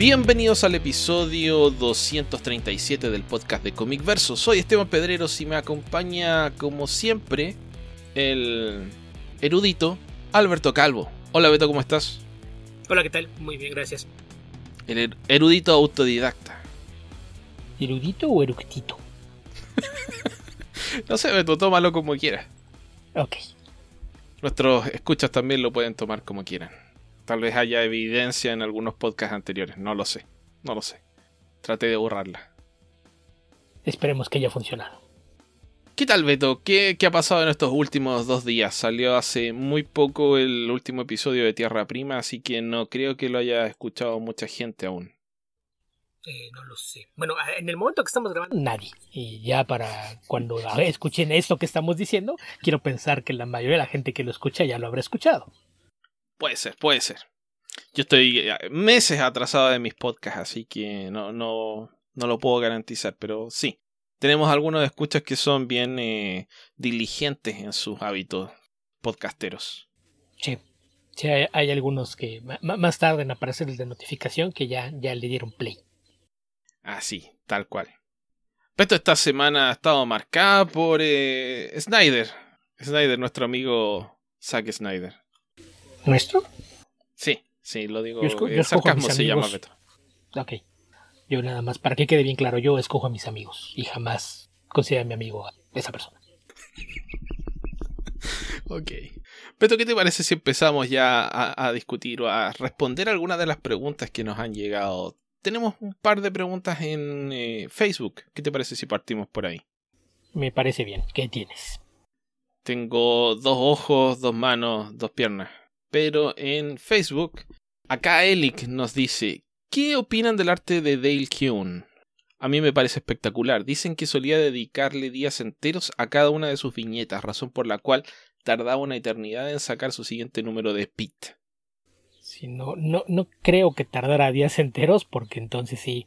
Bienvenidos al episodio 237 del podcast de Comic Verso. Soy Esteban Pedreros y me acompaña, como siempre, el erudito Alberto Calvo. Hola Beto, ¿cómo estás? Hola, ¿qué tal? Muy bien, gracias. El er- erudito autodidacta. ¿Erudito o eructito? No sé, Beto, tómalo como quieras. Ok. Nuestros escuchas también lo pueden tomar como quieran. Tal vez haya evidencia en algunos podcasts anteriores, no lo sé. No lo sé. Traté de borrarla. Esperemos que haya funcionado. ¿Qué tal, Beto? ¿Qué, qué ha pasado en estos últimos dos días? Salió hace muy poco el último episodio de Tierra Prima, así que no creo que lo haya escuchado mucha gente aún. Eh, no lo sé. Bueno, en el momento que estamos grabando, Nadie. Y ya para cuando escuchen esto que estamos diciendo, quiero pensar que la mayoría de la gente que lo escucha ya lo habrá escuchado. Puede ser, puede ser. Yo estoy eh, meses atrasado de mis podcasts, así que no, no, no lo puedo garantizar, pero sí. Tenemos algunos escuchas que son bien eh, diligentes en sus hábitos podcasteros. Sí. Sí, hay, hay algunos que más tarde en aparecer el de notificación que ya, ya le dieron play. Así, tal cual. Beto esta semana ha estado marcada por eh, Snyder. Snyder, nuestro amigo Zack Snyder. ¿Nuestro? Sí, sí, lo digo. Yo esco- eh, yo escojo a sarcasmo mis se llama. Beto. Ok. Yo nada más, para que quede bien claro, yo escojo a mis amigos y jamás considero a mi amigo a esa persona. Ok. Beto, ¿qué te parece si empezamos ya a, a discutir o a responder algunas de las preguntas que nos han llegado? Tenemos un par de preguntas en eh, Facebook. ¿Qué te parece si partimos por ahí? Me parece bien. ¿Qué tienes? Tengo dos ojos, dos manos, dos piernas. Pero en Facebook, acá Elic nos dice, ¿qué opinan del arte de Dale Keown? A mí me parece espectacular. Dicen que solía dedicarle días enteros a cada una de sus viñetas, razón por la cual tardaba una eternidad en sacar su siguiente número de Pit. Sí, no, no, no creo que tardara días enteros, porque entonces sí,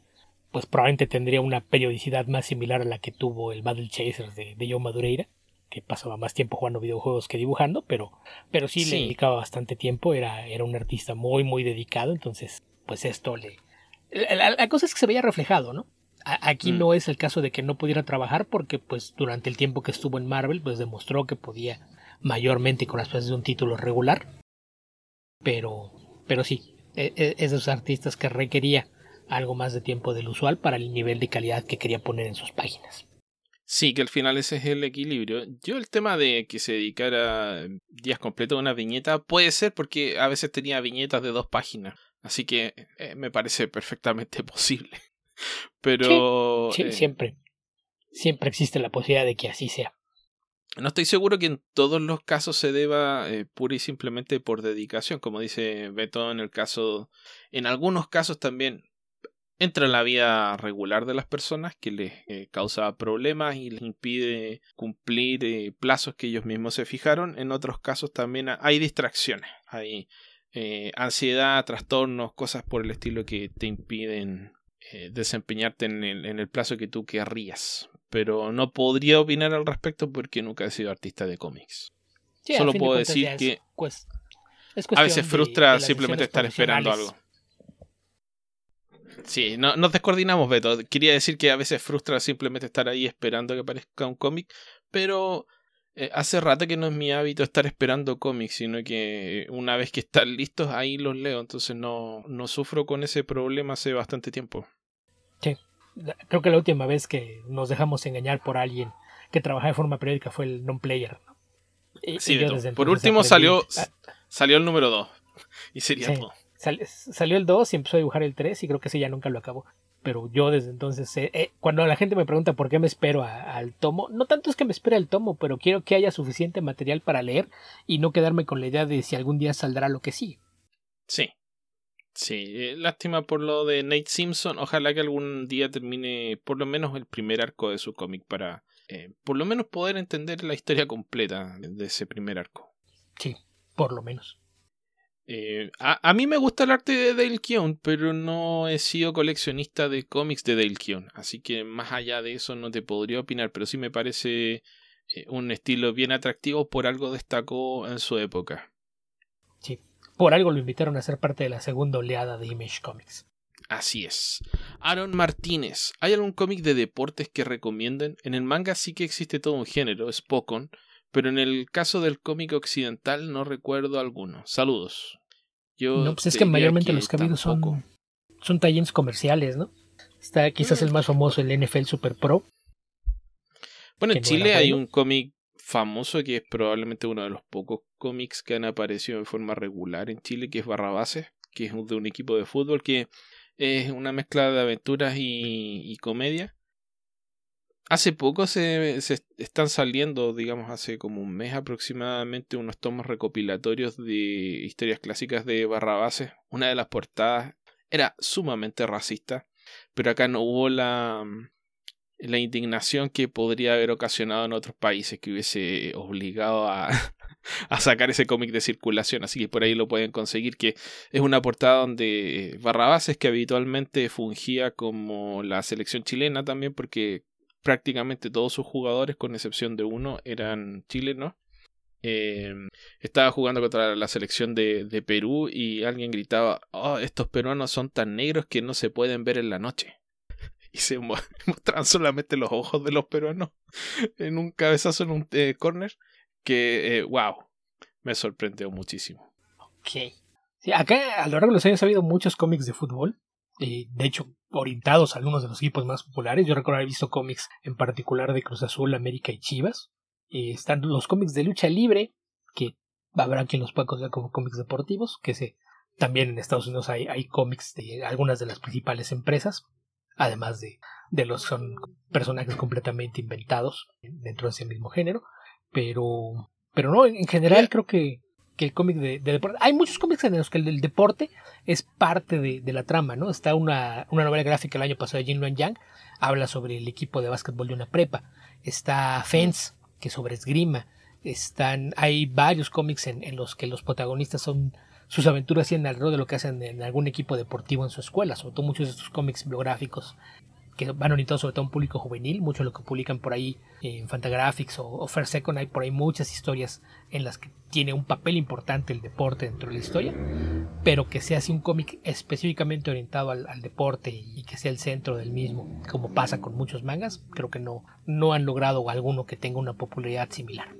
pues probablemente tendría una periodicidad más similar a la que tuvo el Battle Chasers de, de Joe Madureira, que pasaba más tiempo jugando videojuegos que dibujando, pero, pero sí, Sí. le dedicaba bastante tiempo, era, era un artista muy, muy dedicado, entonces, pues esto le... La, la- la cosa es que se veía reflejado, ¿no? A- Aquí Mm. no es el caso de que no pudiera trabajar porque pues durante el tiempo que estuvo en Marvel pues demostró que podía mayormente con las piezas de un título regular pero pero sí e- e- esos artistas que requería algo más de tiempo del usual para el nivel de calidad que quería poner en sus páginas Sí, que al final ese es el equilibrio. Yo el tema de que se dedicara días completos a una viñeta puede ser porque a veces tenía viñetas de dos páginas. Así que eh, me parece perfectamente posible. Pero sí eh, siempre siempre existe la posibilidad de que así sea no estoy seguro que en todos los casos se deba eh, pura y simplemente por dedicación. Como dice Beto en el caso... En algunos casos también entra en la vida regular de las personas que les eh, causa problemas y les impide cumplir eh, plazos que ellos mismos se fijaron. En otros casos también ha- hay distracciones, hay eh, ansiedad, trastornos, cosas por el estilo que te impiden eh, desempeñarte en el, en el plazo que tú querrías. Pero no podría opinar al respecto porque nunca he sido artista de cómics. Sí, Solo puedo decir que es A veces frustra de simplemente estar esperando algo. Sí, no, nos descoordinamos, Beto. Quería decir que a veces frustra simplemente estar ahí esperando que aparezca un cómic, pero eh, hace rato que no es mi hábito estar esperando cómics, sino que una vez que están listos, ahí los leo. Entonces no, no sufro con ese problema hace bastante tiempo. La- Creo que la última vez que nos dejamos engañar por alguien que trabajaba de forma periódica fue el non-player. Sí, Por último aprendí- salió, Ah, salió el número 2. Y sería Sí. todo. Sal- salió el 2 y empezó a dibujar el 3 y creo que ese ya nunca lo acabó. Pero yo desde entonces, eh, eh, cuando la gente me pregunta por qué me espero a- al tomo, no tanto es que me espere al tomo, pero quiero que haya suficiente material para leer y no quedarme con la idea de si algún día saldrá lo que sigue. Sí. Sí, eh, lástima por lo de Nate Simpson. Ojalá que algún día termine por lo menos el primer arco de su cómic para eh, por lo menos poder entender la historia completa de ese primer arco. Sí, por lo menos. Eh, a, a mí me gusta el arte de Dale Keown, pero no he sido coleccionista de cómics de Dale Keown. Así que más allá de eso no te podría opinar, pero sí me parece eh, un estilo bien atractivo. Por algo destacó en su época. Sí, por algo lo invitaron a ser parte de la segunda oleada de Image Comics. Así es. Aaron Martínez, ¿hay algún cómic de deportes que recomienden? En el manga sí que existe todo un género, Spokon, pero en el caso del cómic occidental no recuerdo alguno. Saludos. Yo no, pues es que mayormente los que ha habido son, son tallens comerciales, ¿no? Está quizás el mm. más famoso, el NFL Super Pro. Bueno, en Chile hay un cómic famoso que es probablemente uno de los pocos cómics que han aparecido de forma regular en Chile, que es Barrabases, que es de un equipo de fútbol que es una mezcla de aventuras y, comedia. Hace poco se, están saliendo, digamos, hace como un mes aproximadamente, unos tomos recopilatorios de historias clásicas de Barrabases. Una de las portadas era sumamente racista, pero acá no hubo la, la indignación que podría haber ocasionado en otros países que hubiese obligado a, a sacar ese cómic de circulación, así que por ahí lo pueden conseguir, que es una portada donde Barrabases, que habitualmente fungía como la selección chilena también, porque prácticamente todos sus jugadores, con excepción de uno, eran chilenos. Eh, estaba jugando contra la selección de, de Perú y alguien gritaba, oh, estos peruanos son tan negros que no se pueden ver en la noche y se mostraban solamente los ojos de los peruanos en un cabezazo en un eh, corner que, wow, eh, me sorprendió muchísimo. Ok. Acá a lo largo de los años ha habido muchos cómics de fútbol, de hecho orientados a algunos de los equipos más populares. Yo recuerdo haber visto cómics en particular de Cruz Azul, América y Chivas. están los cómics de lucha libre, que habrá quien los pueda considerar como cómics deportivos, que se, también en Estados Unidos hay, hay cómics de algunas de las principales empresas, además de, de los son personajes completamente inventados dentro de ese mismo género pero pero no, en general creo que, que el cómic de, deporte. Hay muchos cómics en los que el deporte es parte de, de la trama, ¿no? Está una, una, novela gráfica el año pasado de Jin Luan Yang, habla sobre el equipo de básquetbol de una prepa. Está Fence, que sobre esgrima. Están, hay varios cómics en, en los que los protagonistas son sus aventuras y en alrededor de lo que hacen en algún equipo deportivo en su escuela, sobre todo muchos de estos cómics biográficos que van orientados sobre todo a un público juvenil, mucho de lo que publican por ahí en Fantagraphics o, o Fair Second, hay por ahí muchas historias en las que tiene un papel importante el deporte dentro de la historia, pero que sea así un cómic específicamente orientado al, deporte y que sea el centro del mismo, como pasa con muchos mangas, creo que no, no han logrado alguno que tenga una popularidad similar.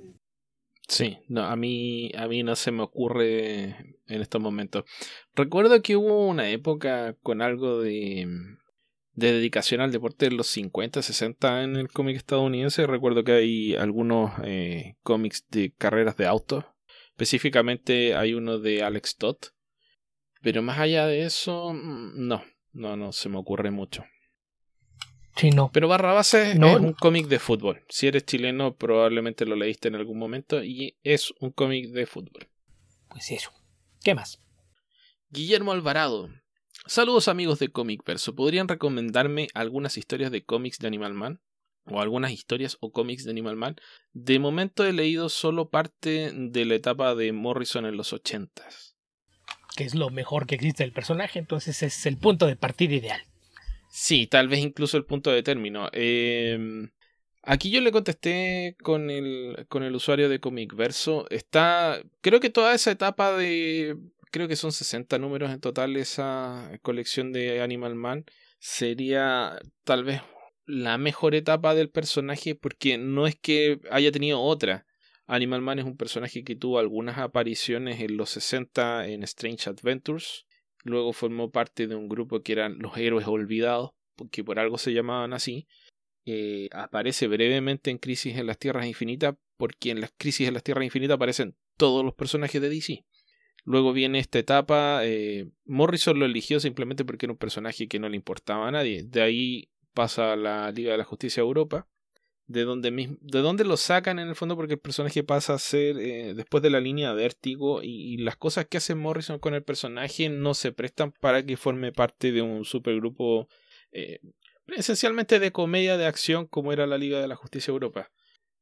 Sí, no, a mí, a mí no se me ocurre en estos momentos. Recuerdo que hubo una época con algo de de dedicación al deporte de los 50, 60 en el cómic estadounidense. Recuerdo que hay algunos eh, cómics de carreras de auto. Específicamente hay uno de Alex Todd. Pero más allá de eso, mm, no, no, no se me ocurre mucho. Sí, no. Pero Barra Base es un cómic de fútbol. Si eres chileno, probablemente lo leíste en algún momento y es un cómic de fútbol. Pues eso. ¿Qué más? Guillermo Alvarado Saludos amigos de Comic Verso. ¿Podrían recomendarme algunas historias de cómics de Animal Man? O algunas historias o cómics de Animal Man. De momento he leído solo parte de la etapa de Morrison en los ochentas. Que es lo mejor que existe del personaje, entonces es el punto de partida ideal. Sí, tal vez incluso el punto de término. Em, aquí yo le contesté con el, con el usuario de Comic Verso. Está. Creo que toda esa etapa de creo que son 60 números en total esa colección de Animal Man, sería tal vez la mejor etapa del personaje porque no es que haya tenido otra. Animal Man es un personaje que tuvo algunas apariciones en los 60 en Strange Adventures, luego formó parte de un grupo que eran los héroes olvidados, porque por algo se llamaban así. Eh, aparece brevemente en Crisis en las Tierras Infinitas, porque en las Crisis en las Tierras Infinitas aparecen todos los personajes de DC. Luego viene esta etapa. Eh, Morrison lo eligió simplemente porque era un personaje que no le importaba a nadie. De ahí pasa a la Liga de la Justicia de Europa. De donde, de donde lo sacan en el fondo porque el personaje pasa a ser eh, después de la línea de vértigo y, las cosas que hace Morrison con el personaje no se prestan para que forme parte de un supergrupo eh, esencialmente de comedia de acción como era la Liga de la Justicia de Europa.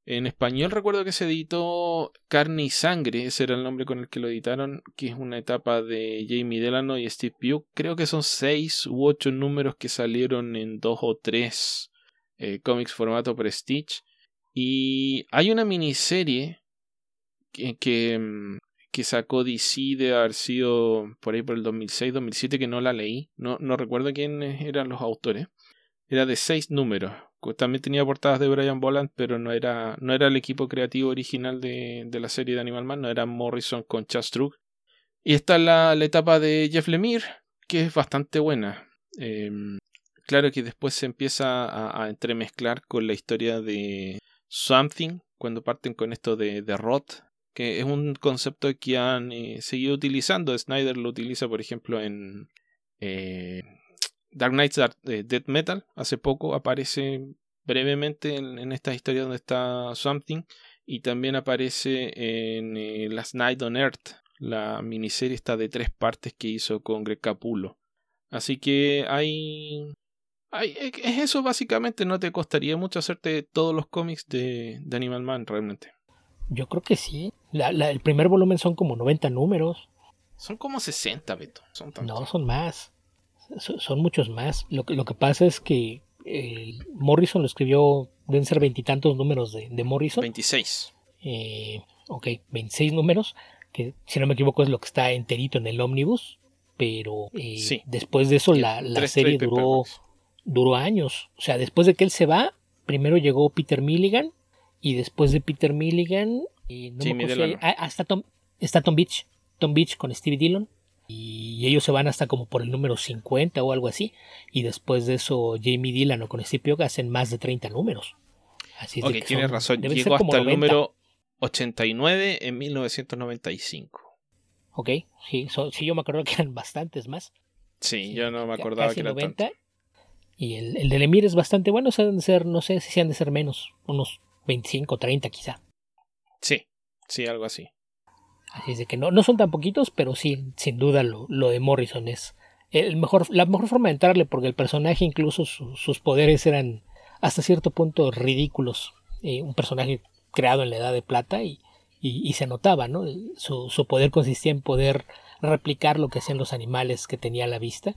En español recuerdo que se editó Carne y Sangre, ese era el nombre con el que lo editaron, que es una etapa de Jamie Delano y Steve Pugh. Creo que son seis u ocho números que salieron en dos o tres eh, cómics formato Prestige. Y hay una miniserie que, que, mm, sacó DC de haber sido por ahí por el 2006-2007 que no la leí. No, no recuerdo quiénes eran los autores. Era de seis números. También tenía portadas de Brian Boland, pero no era, no era el equipo creativo original de, de la serie de Animal Man, no era Morrison con Chas Y está la, la etapa de Jeff Lemire, que es bastante buena. Em, claro que después se empieza a, a, entremezclar con la historia de Something, cuando parten con esto de, de Roth, que es un concepto que han eh, seguido utilizando. Snyder lo utiliza, por ejemplo, en eh, Dark Knights eh, Dead Metal. Hace poco aparece brevemente en, en esta historia donde está Something. Y también aparece en Last Night on Earth, la miniserie está de tres partes que hizo con Greg Capullo. Así que hay es eso básicamente, no te costaría mucho hacerte todos los cómics de, de Animal Man realmente. Yo creo que sí. La, la, el primer volumen son como 90 números. Son como 60, Beto. Son no, son más. Son, muchos más. Lo, lo que pasa es que eh, Morrison lo escribió, deben ser veintitantos números de, de, Morrison. 26. Eh, ok, 26 números, que si no me equivoco es lo que está enterito en el ómnibus. Pero eh, sí. después de eso la, la serie duró, duró años. O sea, después de que él se va, primero llegó Peter Milligan y después de Peter Milligan, y no sí, me acuerdo hasta Tom, está Tom Beach, Tom Beach con Stevie Dillon. Y ellos se van hasta como por el número 50 o algo así. Y después de eso, Jamie Dillon o con Steve Pioga hacen más de 30 números. Así es de que tienes son, razón. Llegó hasta el 90. número 89 en 1995. Ok, sí, so- sí, yo me acuerdo que eran bastantes más. Sí, Sí, yo no me acordaba casi que eran 90. tantos. Y el, el de Lemire es bastante bueno, o sea, deben ser, no sé si han de ser menos, unos 25, 30 quizá. Sí, sí, algo así. Así es de que no, no son tan poquitos, pero sí, sin duda lo, lo de Morrison es el mejor, la mejor forma de entrarle, porque el personaje, incluso su- sus poderes eran hasta cierto punto ridículos. Eh, un personaje creado en la Edad de Plata y, y, y se notaba, ¿no? Su, su poder consistía en poder replicar lo que hacían los animales que tenía a la vista.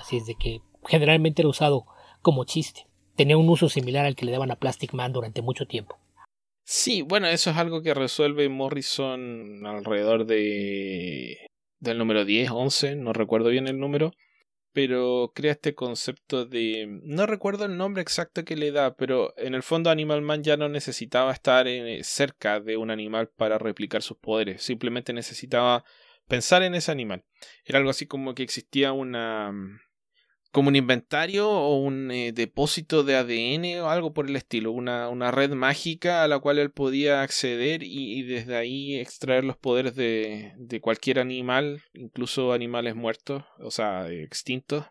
Así es de que generalmente era usado como chiste. Tenía un uso similar al que le daban a Plastic Man durante mucho tiempo. Sí, bueno, eso es algo que resuelve Morrison alrededor de del número 10, 11, no recuerdo bien el número, pero crea este concepto de no recuerdo el nombre exacto que le da, pero en el fondo Animal Man ya no necesitaba estar eh, cerca de un animal para replicar sus poderes, simplemente necesitaba pensar en ese animal. Era algo así como que existía una como un inventario o un eh, depósito de ADN o algo por el estilo, una, una red mágica a la cual él podía acceder y, desde ahí extraer los poderes de, de cualquier animal, incluso animales muertos, o sea, extintos.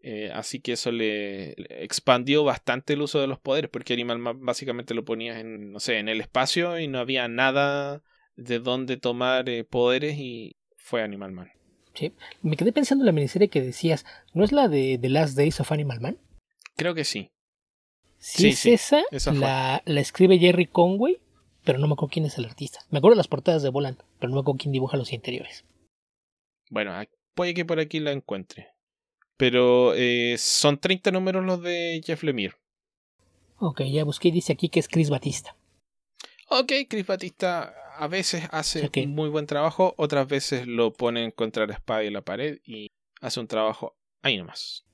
Eh, así que eso le, expandió bastante el uso de los poderes, porque Animal básicamente lo ponías en, no sé, en el espacio y no había nada de dónde tomar eh, poderes y fue Animal Man. ¿Sí? Me quedé pensando en la miniserie que decías, ¿no es la de The Last Days of Animal Man? Creo que sí. Si Sí, es sí, esa, la, la escribe Jerry Conway, pero no me acuerdo quién es el artista. Me acuerdo de las portadas de Volant, pero no me acuerdo quién dibuja los interiores. Bueno, puede que por aquí la encuentre. Pero eh, son 30 números los de Jeff Lemire. Ok, ya busqué y dice aquí que es Chris Batista. Ok, Chris Batista a veces hace Ok. un muy buen trabajo, otras veces lo pone contra la espada y la pared y hace un trabajo ahí nomás.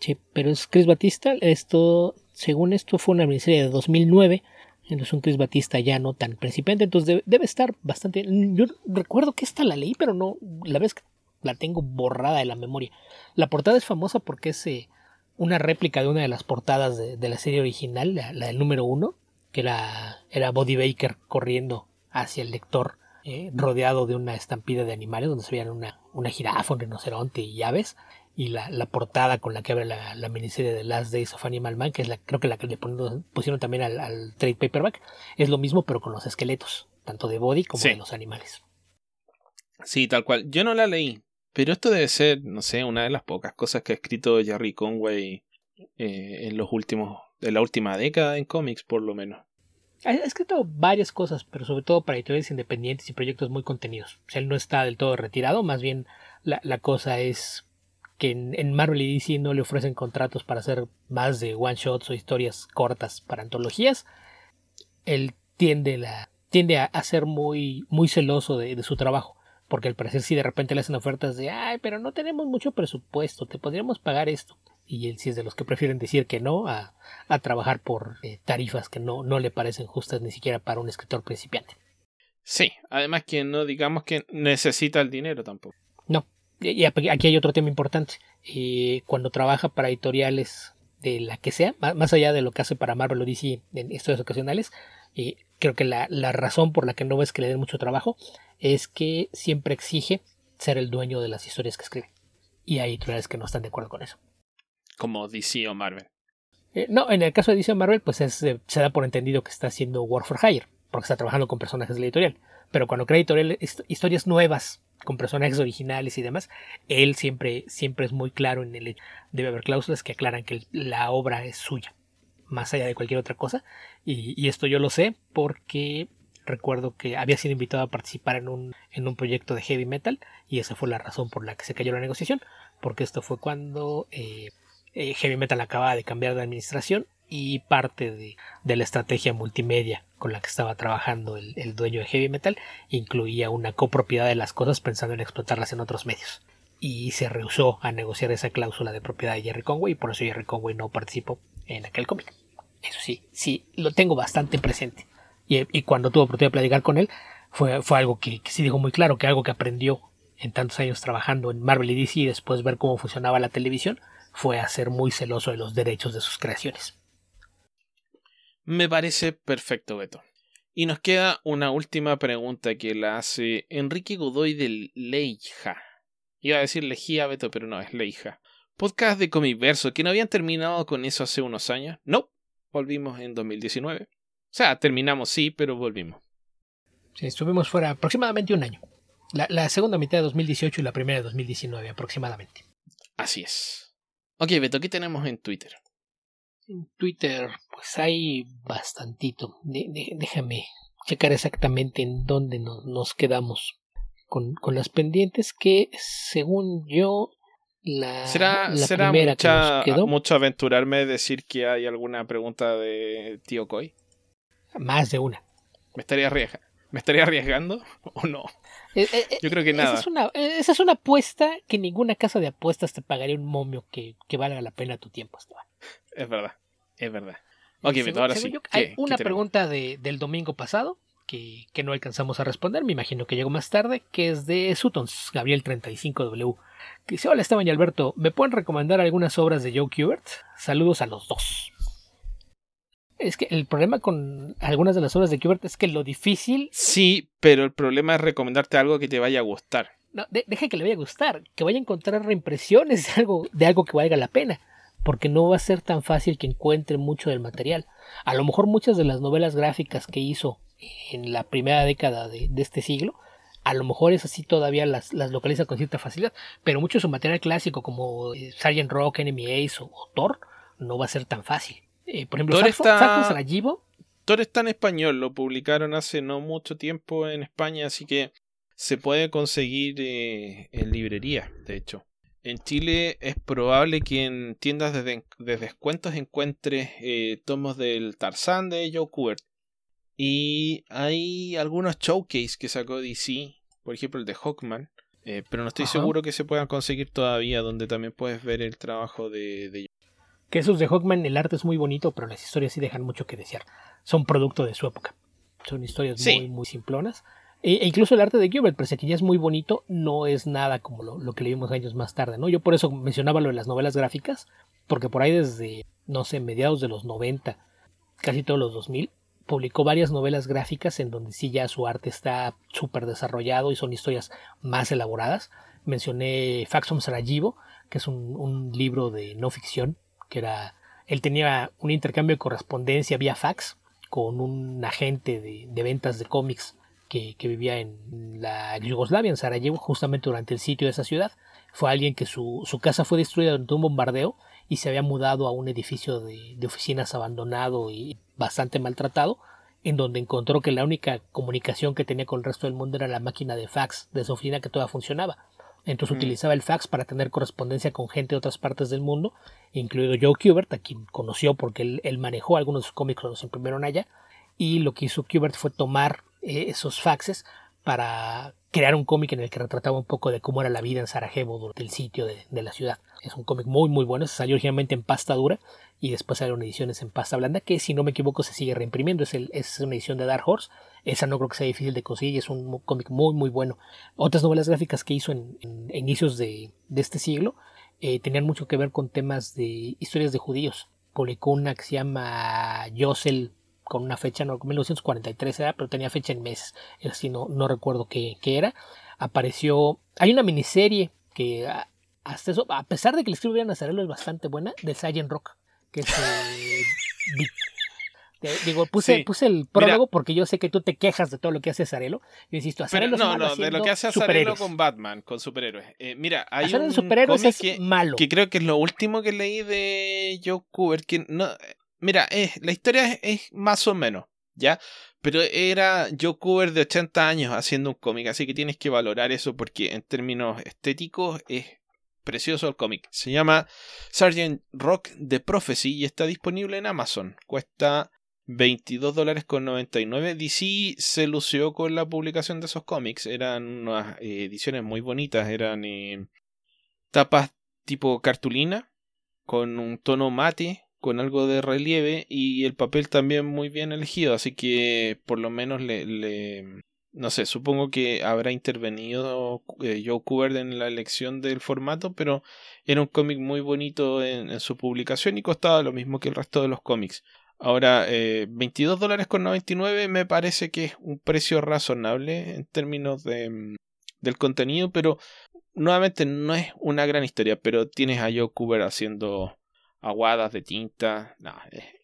Sí, pero es Chris Batista. Esto, según esto, fue una miniserie de 2009. Entonces un Chris Batista ya no tan principiante. Entonces debe, debe estar bastante... Yo recuerdo que esta la leí, pero no... La vez que la tengo borrada de la memoria. La portada es famosa porque es eh, una réplica de una de las portadas de, de la serie original, la, la del número uno, que era, era Body Baker corriendo hacia el lector, eh, rodeado de una estampida de animales donde se veían una, una jirafa, un rinoceronte y aves y la, la portada con la que abre la, la miniserie de Last Days of Animal Man, que es la, creo que la que le ponen- pusieron también al, al trade paperback, es lo mismo pero con los esqueletos, tanto de body como Sí. de los animales. Sí, tal cual. Yo no la leí, pero esto debe ser, no sé, una de las pocas cosas que ha escrito Jerry Conway eh, en los últimos, en la última década en cómics, por lo menos. Ha escrito varias cosas, pero sobre todo para editoriales independientes y proyectos muy contenidos. Él no está del todo retirado, más bien la, la cosa es que en, Marvel y DC no le ofrecen contratos para hacer más de one shots o historias cortas para antologías. Él tiende, la, tiende a, a ser muy, muy celoso de, de su trabajo. porque al parecer si de repente le hacen ofertas de, ay, pero no tenemos mucho presupuesto, te podríamos pagar esto. Y él sí es de los que prefieren decir que no a, a trabajar por eh, tarifas que no, no le parecen justas ni siquiera para un escritor principiante. Sí, además que no digamos que necesita el dinero tampoco. No, y aquí hay otro tema importante. Eh, cuando trabaja para editoriales de la que sea, más allá de lo que hace para Marvel o DC en historias ocasionales, eh, creo que la, la, razón por la que no ves que le den mucho trabajo es que siempre exige ser el dueño de las historias que escribe. Y hay editoriales que no están de acuerdo con eso. Como DC o Marvel. Eh, no, en el caso de DC o Marvel, pues es, se da por entendido que está haciendo War for Hire porque está trabajando con personajes de la editorial. Pero cuando crea editorial, historias nuevas, con personajes originales y demás, él siempre, siempre es muy claro en el debe haber cláusulas que aclaran que la obra es suya, más allá de cualquier otra cosa. Y, esto yo lo sé porque recuerdo que había sido invitado a participar en un, en un proyecto de heavy metal y esa fue la razón por la que se cayó la negociación, porque esto fue cuando eh, eh, heavy metal acababa de cambiar de administración y parte de, la estrategia multimedia con la que estaba trabajando el, dueño de Heavy Metal incluía una copropiedad de las cosas pensando en explotarlas en otros medios. Y se rehusó a negociar esa cláusula de propiedad de Jerry Conway y por eso Jerry Conway no participó en aquel cómic. Eso sí, sí, lo tengo bastante presente. Y, y cuando tuve oportunidad de platicar con él, fue, fue algo que, que sí dijo muy claro, que algo que aprendió en tantos años trabajando en Marvel y DC y después ver cómo funcionaba la televisión, fue a ser muy celoso de los derechos de sus creaciones. Me parece perfecto, Beto. Y nos queda una última pregunta que la hace Enrique Godoy de Leija. Iba a decir Lejía, Beto, pero no, es Leija. Podcast de Comiverso, que no habían terminado con eso hace unos años. No, volvimos en 2019. O sea, terminamos sí, pero volvimos. Sí, estuvimos fuera aproximadamente un año. La, la, segunda mitad de 2018 y la primera de 2019 aproximadamente. Así es. Ok, Beto, ¿qué tenemos en Twitter? En Twitter, pues hay bastantito. déjame checar exactamente en dónde nos, quedamos con, con, las pendientes que, según yo, la, ¿Será, la ¿será mucha, mucho aventurarme decir que hay alguna pregunta de tío Coy? Más de una. ¿Me estaría, arriesgando, ¿Me estaría arriesgando o no? Eh, eh, eh, yo creo que nada. Esa es, una, esa es una apuesta que ninguna casa de apuestas te pagaría un momio que, que valga la pena tu tiempo, Esteban. Es verdad, es verdad. Ok, ahora sí. hay una pregunta de, del domingo pasado que, que, no alcanzamos a responder, me imagino que llegó más tarde, que es de Sutons, Gabriel35W. Que dice, hola Esteban y Alberto, ¿me pueden recomendar algunas obras de Joe Kubert? Saludos a los dos. Es que el problema con algunas de las obras de Kubert es que lo difícil... Sí, pero el problema es recomendarte algo que te vaya a gustar. No, deja que le vaya a gustar, que vaya a encontrar reimpresiones de algo, de algo que valga la pena porque no va a ser tan fácil que encuentre mucho del material. A lo mejor muchas de las novelas gráficas que hizo en la primera década de, este siglo, a lo mejor es así todavía las, las, localiza con cierta facilidad, pero mucho de su material clásico como eh, Sgt. Rock, Enemy Ace o, Thor no va a ser tan fácil. Eh, por ejemplo, Thor está... Thor está en español, lo publicaron hace no mucho tiempo en España, así que se puede conseguir eh, en librería, de hecho. En Chile es probable que en tiendas de, descuentos encuentres eh, tomos del Tarzán de Joe Kubert. Y hay algunos showcase que sacó DC, por ejemplo el de Hawkman, eh, pero no estoy seguro que se puedan conseguir todavía, donde también puedes ver el trabajo de, de... Que esos de Hawkman, el arte es muy bonito, pero las historias sí dejan mucho que desear. Son producto de su época. Son historias muy, muy simplonas. E, e incluso el arte de Gilbert, pese que ya es muy bonito, no es nada como lo, lo, que leímos años más tarde, ¿no? Yo por eso mencionaba lo de las novelas gráficas, porque por ahí desde, no sé, mediados de los 90, casi todos los 2000, publicó varias novelas gráficas en donde sí ya su arte está súper desarrollado y son historias más elaboradas. Mencioné Fax from Sarajevo, que es un, un libro de no ficción, que era, él tenía un intercambio de correspondencia vía fax con un agente de, de ventas de cómics que, vivía en la Yugoslavia, en Sarajevo, justamente durante el sitio de esa ciudad. Fue alguien que su, casa fue destruida durante un bombardeo y se había mudado a un edificio de, oficinas abandonado y bastante maltratado, en donde encontró que la única comunicación que tenía con el resto del mundo era la máquina de fax de su oficina que todavía funcionaba. Entonces mm. utilizaba el fax para tener correspondencia con gente de otras partes del mundo, incluido Joe Kubert, a quien conoció porque él, él manejó algunos de sus cómics cuando se imprimieron allá. Y lo que hizo Kubert fue tomar eh, esos faxes para crear un cómic en el que retrataba un poco de cómo era la vida en Sarajevo durante el sitio de, la ciudad. Es un cómic muy muy bueno, se salió originalmente en pasta dura y después salieron ediciones en pasta blanda que si no me equivoco se sigue reimprimiendo, es, es una edición de Dark Horse, esa no creo que sea difícil de conseguir, es un cómic muy muy bueno. Otras novelas gráficas que hizo en, inicios de, este siglo eh, tenían mucho que ver con temas de historias de judíos. Publicó una que se llama Yosel con una fecha, no, 1943 era, pero tenía fecha en meses, así no, no recuerdo qué, era. Apareció, hay una miniserie que ah, hasta eso, a pesar de que el escribo Nazarelo es bastante buena, de Science Rock, que es Digo, puse, puse el prólogo porque yo sé que tú te quejas de todo lo que hace Azarelo. Yo insisto, Azarelo no, no, de lo que hace Azarelo con Batman, con superhéroes. Eh, mira, hay un superhéroes es que, malo. Que creo que es lo último que leí de Joe Cooper. Que no, Mira, la historia es, más o menos, ¿ya? Pero era Joe Cooper de 80 años haciendo un cómic, así que tienes que valorar eso porque en términos estéticos es precioso el cómic. Se llama Sgt. Rock The Prophecy y está disponible en Amazon. Cuesta 22 dólares con 99. DC se lució con la publicación de esos cómics. Eran unas eh, ediciones muy bonitas. Eran eh, tapas tipo cartulina con un tono mate con algo de relieve y el papel también muy bien elegido, así que por lo menos le, no sé, supongo que habrá intervenido eh, Joe Kubert en la elección del formato, pero era un cómic muy bonito en, su publicación y costaba lo mismo que el resto de los cómics. Ahora, eh, 22 dólares con 99 me parece que es un precio razonable en términos de, mm, del contenido, pero nuevamente no es una gran historia, pero tienes a Joe Kubert haciendo aguadas de tinta. No,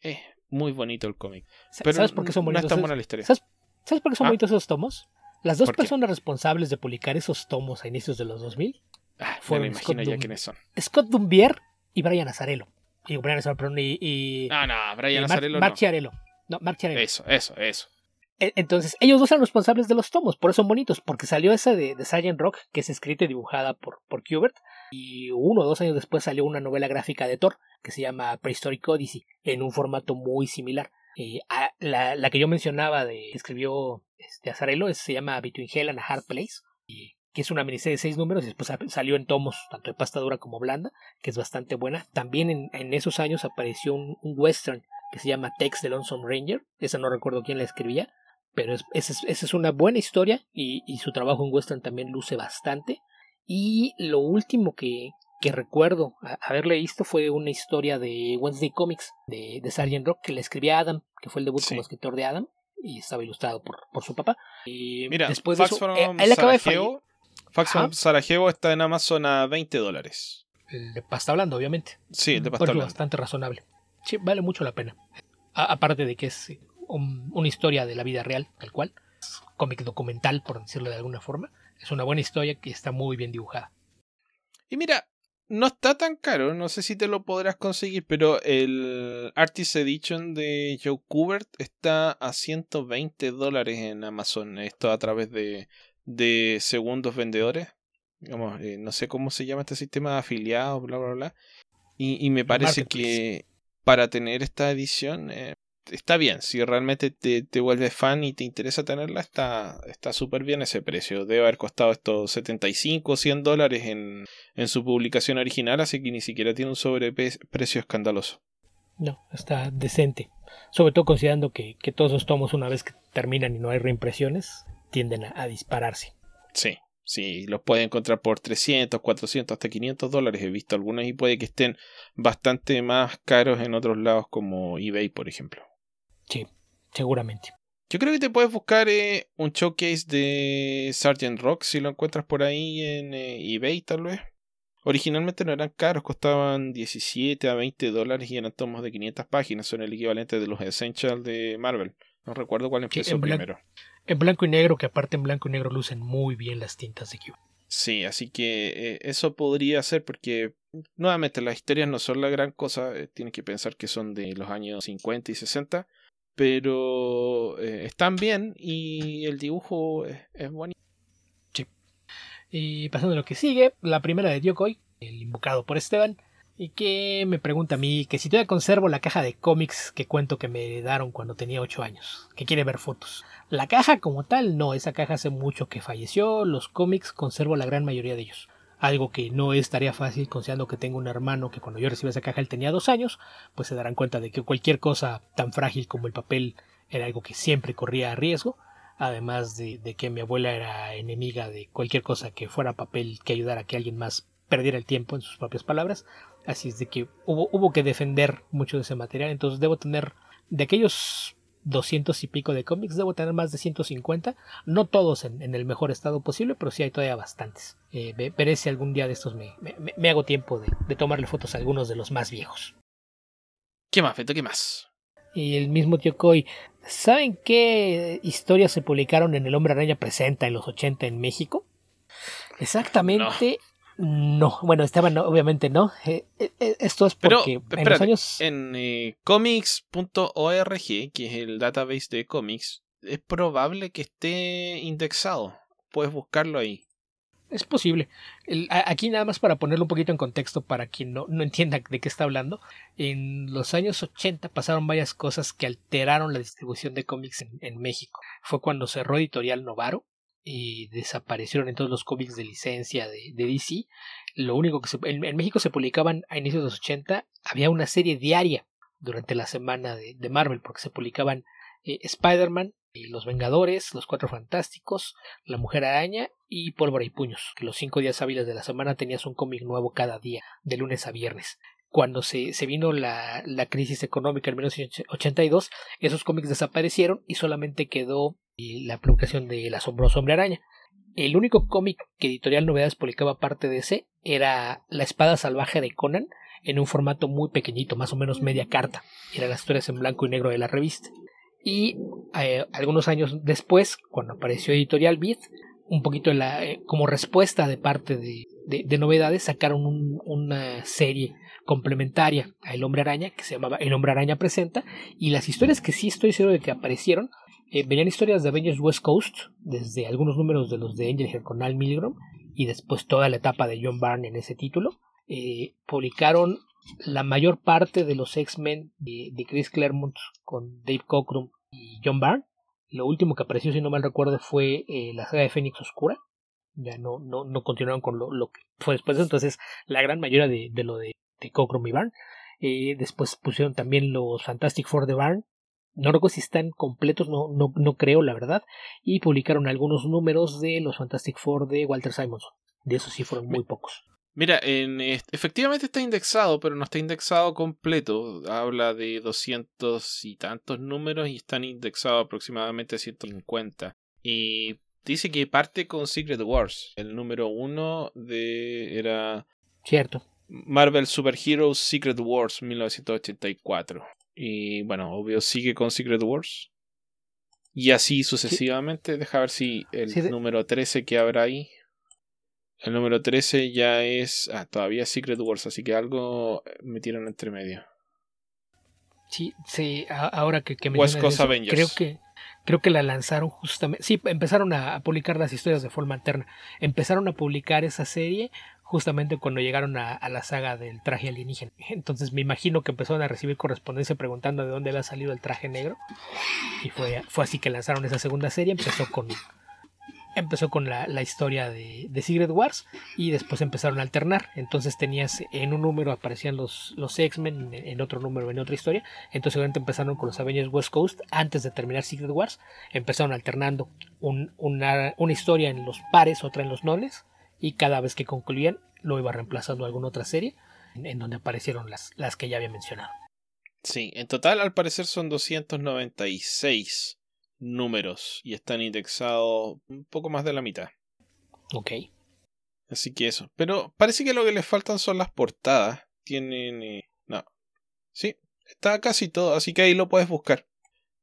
es, muy bonito el cómic. ¿Sabes por qué son bonitos? No buena la historia. ¿Sabes, por qué son ¿Ah? bonitos esos tomos? Las dos personas responsables de publicar esos tomos a inicios de los 2000 ah, fueron me imagino Scott ya quiénes son. Scott Dumbier y Brian Azarello. Y Brian Azarello y, No, no, Brian Azarello Chiarello. No, Mark Chiarello. Eso, eso, eso. E, entonces, ellos dos son responsables de los tomos, por eso son bonitos, porque salió esa de, de. Rock, que es escrita y dibujada por, por Kubert, y uno o dos años después salió una novela gráfica de Thor, que se llama Prehistoric Odyssey, en un formato muy similar. Eh, la, la, que yo mencionaba de que escribió este, se llama Between Hell and a Hard Place, que es una miniserie de seis números y después salió en tomos tanto de pasta dura como blanda, que es bastante buena. También en, en esos años apareció un, western que se llama Tex the Lonesome Ranger, esa no recuerdo quién la escribía, pero esa es, es, una buena historia y, y, su trabajo en western también luce bastante. Y lo último que, que recuerdo haberle visto fue una historia de Wednesday Comics de, de Sgt. Rock que le escribía Adam, que fue el debut como escritor de Adam y estaba ilustrado por, por su papá. Y Mira, después de eso, eh, Sarajevo, Fax from Sarajevo está en Amazon a 20 dólares. El de pasta hablando, obviamente. Sí, el de pasta hablando. bastante razonable. Sí, vale mucho la pena. aparte de que es una historia de la vida real, tal cual. Cómic documental, por decirlo de alguna forma. Es una buena historia que está muy bien dibujada. Y mira, no está tan caro, no sé si te lo podrás conseguir, pero el Artist Edition de Joe Kubert está a 120 dólares en Amazon. Esto a través de, de segundos vendedores. Eh, no sé cómo se llama este sistema de afiliados, bla, bla, bla. Y, y me parece que para tener esta edición eh, está bien. Si realmente te, te, vuelves fan y te interesa tenerla, está súper bien ese precio. Debe haber costado estos 75 o 100 dólares en, en su publicación original, así que ni siquiera tiene un sobreprecio escandaloso. No, está decente. Sobre todo considerando que, que, todos los tomos, una vez que terminan y no hay reimpresiones, tienden a, a dispararse. Sí, Sí, los puede encontrar por 300, 400, hasta 500 dólares. He visto algunos y puede que estén bastante más caros en otros lados como eBay, por ejemplo. Sí, seguramente. Yo creo que te puedes buscar eh, un showcase de Sgt. Rock si lo encuentras por ahí en eh, eBay, tal vez. Originalmente no eran caros, costaban 17 a 20 dólares y eran tomos de 500 páginas. Son el equivalente de los Essentials de Marvel. No recuerdo cuál empezó primero. En blanco y negro, que aparte en blanco y negro lucen muy bien las tintas de Q. Sí, así que eh, eso podría ser porque, nuevamente, las historias no son la gran cosa. tienes que pensar que son de los años 50 y 60 pero eh, están bien y el dibujo es, es, bonito. Sí. Y pasando a lo que sigue, la primera de Yokoi, el invocado por Esteban, y que me pregunta a mí que si todavía conservo la caja de cómics que cuento que me daron cuando tenía 8 años, que quiere ver fotos. La caja como tal, no, esa caja hace mucho que falleció, los cómics conservo la gran mayoría de ellos. Algo que no es tarea fácil considerando que tengo un hermano que cuando yo recibí esa caja él tenía dos años, pues se darán cuenta de que cualquier cosa tan frágil como el papel era algo que siempre corría a riesgo, además de, que mi abuela era enemiga de cualquier cosa que fuera papel que ayudara a que alguien más perdiera el tiempo en sus propias palabras. Así es de que hubo, hubo que defender mucho de ese material. Entonces debo tener de aquellos 200 y pico de cómics, debo tener más de 150. No todos en, en el mejor estado posible, pero sí hay todavía bastantes. Eh, veré si algún día de estos me, me, me hago tiempo de, de, tomarle fotos a algunos de los más viejos. ¿Qué más, Feto? ¿Qué más? Y el mismo tío Coy. ¿Saben qué historias se publicaron en El Hombre Araña Presenta en los 80 en México? Exactamente no, bueno, Esteban, no, obviamente no. Eh, eh, esto es porque Pero, en los años. En eh, comics.org, que es el database de cómics, es probable que esté indexado. Puedes buscarlo ahí. Es posible. El, aquí nada más para ponerlo un poquito en contexto para quien no, no entienda de qué está hablando. En los años 80 pasaron varias cosas que alteraron la distribución de cómics en, en México. Fue cuando cerró Editorial Novaro, y desaparecieron en todos los cómics de licencia de, DC. Lo único que se, en, México se publicaban a inicios de los 80, había una serie diaria durante la semana de, Marvel, porque se publicaban eh, Spider-Man, eh, Los Vengadores, Los Cuatro Fantásticos, La Mujer Araña y Pólvora y Puños, que los cinco días hábiles de la semana tenías un cómic nuevo cada día, de lunes a viernes cuando se, se vino la, la, crisis económica en 1982, esos cómics desaparecieron y solamente quedó la publicación de El asombroso hombre araña. El único cómic que Editorial Novedades publicaba parte de ese era La espada salvaje de Conan en un formato muy pequeñito, más o menos media carta. Eran las historias en blanco y negro de la revista. Y eh, algunos años después, cuando apareció Editorial Beat, un poquito eh, como respuesta de parte de, de, de novedades, sacaron un, una serie complementaria a El Hombre Araña, que se llamaba El Hombre Araña Presenta, y las historias que sí estoy seguro de que aparecieron, eh, venían historias de Avengers West Coast, desde algunos números de los de Angel con Al Milgram, y después toda la etapa de John Byrne en ese título. Eh, publicaron la mayor parte de los X-Men de, de, Chris Claremont con Dave Cockrum y John Byrne. Lo último que apareció, si no mal recuerdo, fue eh, la saga de Fénix Oscura. Ya no, no, no continuaron con lo, lo que fue después. Entonces, la gran mayoría de, de lo de de Cockrum y Barn. Eh, después pusieron también los Fantastic Four de Barn. No recuerdo si están completos, no, no, no creo, la verdad. Y publicaron algunos números de los Fantastic Four de Walter Simonson. De esos sí fueron muy pocos. Mira, en, efectivamente está indexado, pero no está indexado completo. Habla de doscientos y tantos números y están indexados aproximadamente 150. Y dice que parte con Secret Wars. El número uno de era. Cierto. Marvel Super Heroes Secret Wars 1984. Y bueno, obvio sigue con Secret Wars. Y así sucesivamente. Deja ver si el sí, de... número 13 que habrá ahí. El número 13 ya es. Ah, todavía Secret Wars, así que algo metieron entre medio. Sí, sí, ahora que, que Avengers. Creo que, creo que la lanzaron justamente. Sí, empezaron a, a, publicar las historias de forma alterna. Empezaron a publicar esa serie justamente cuando llegaron a, la saga del traje alienígena. Entonces me imagino que empezaron a recibir correspondencia preguntando de dónde había salido el traje negro. Y fue, fue así que lanzaron esa segunda serie. Empezó con, empezó con la, la historia de, Secret Wars y después empezaron a alternar. Entonces tenías en un número aparecían los, los X-Men, en, otro número en otra historia. Entonces obviamente empezaron con los Avengers West Coast antes de terminar Secret Wars. Empezaron alternando un, una, una historia en los pares, otra en los nones y cada vez que concluían lo iba reemplazando alguna otra serie en donde aparecieron las, las que ya había mencionado. Sí, en total al parecer son 296 números y están indexados un poco más de la mitad. Ok. Así que eso. Pero parece que lo que les faltan son las portadas. Tienen... Eh, no. Sí, está casi todo, así que ahí lo puedes buscar.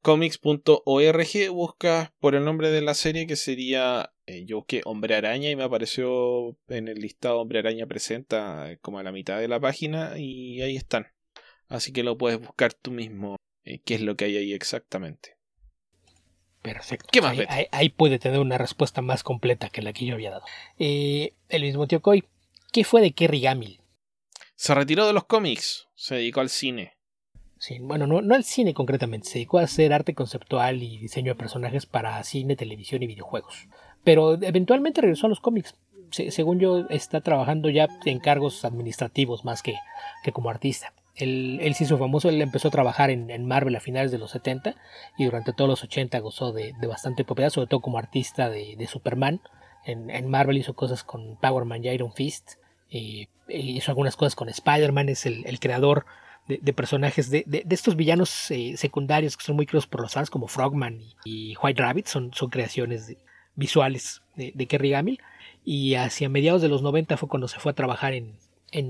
Comics.org buscas por el nombre de la serie que sería eh, yo busqué Hombre Araña y me apareció en el listado Hombre Araña presenta eh, como a la mitad de la página y ahí están. Así que lo puedes buscar tú mismo eh, qué es lo que hay ahí exactamente. Perfecto. ¿Qué más? Ahí, ahí, ahí, puede tener una respuesta más completa que la que yo había dado. Eh, el mismo tío Coy, ¿qué fue de Kerry Gamil? Se retiró de los cómics, se dedicó al cine. Bueno, no, al cine concretamente, se dedicó a hacer arte conceptual y diseño de personajes para cine, televisión y videojuegos. Pero eventualmente regresó a los cómics. según yo, está trabajando ya en cargos administrativos más que, que como artista. Él, él se hizo famoso, él empezó a trabajar en, Marvel a finales de los 70 y durante todos los 80 gozó de, bastante popularidad, sobre todo como artista de, Superman. En, Marvel hizo cosas con Power Man y Iron Fist. Y, hizo algunas cosas con Spider-Man, es el, creador de, personajes de, estos villanos eh, secundarios que son muy queridos por los fans, como Frogman y, White Rabbit, son, son creaciones visuales de, Kerry Gamil. Y hacia mediados de los 90 fue cuando se fue a trabajar en,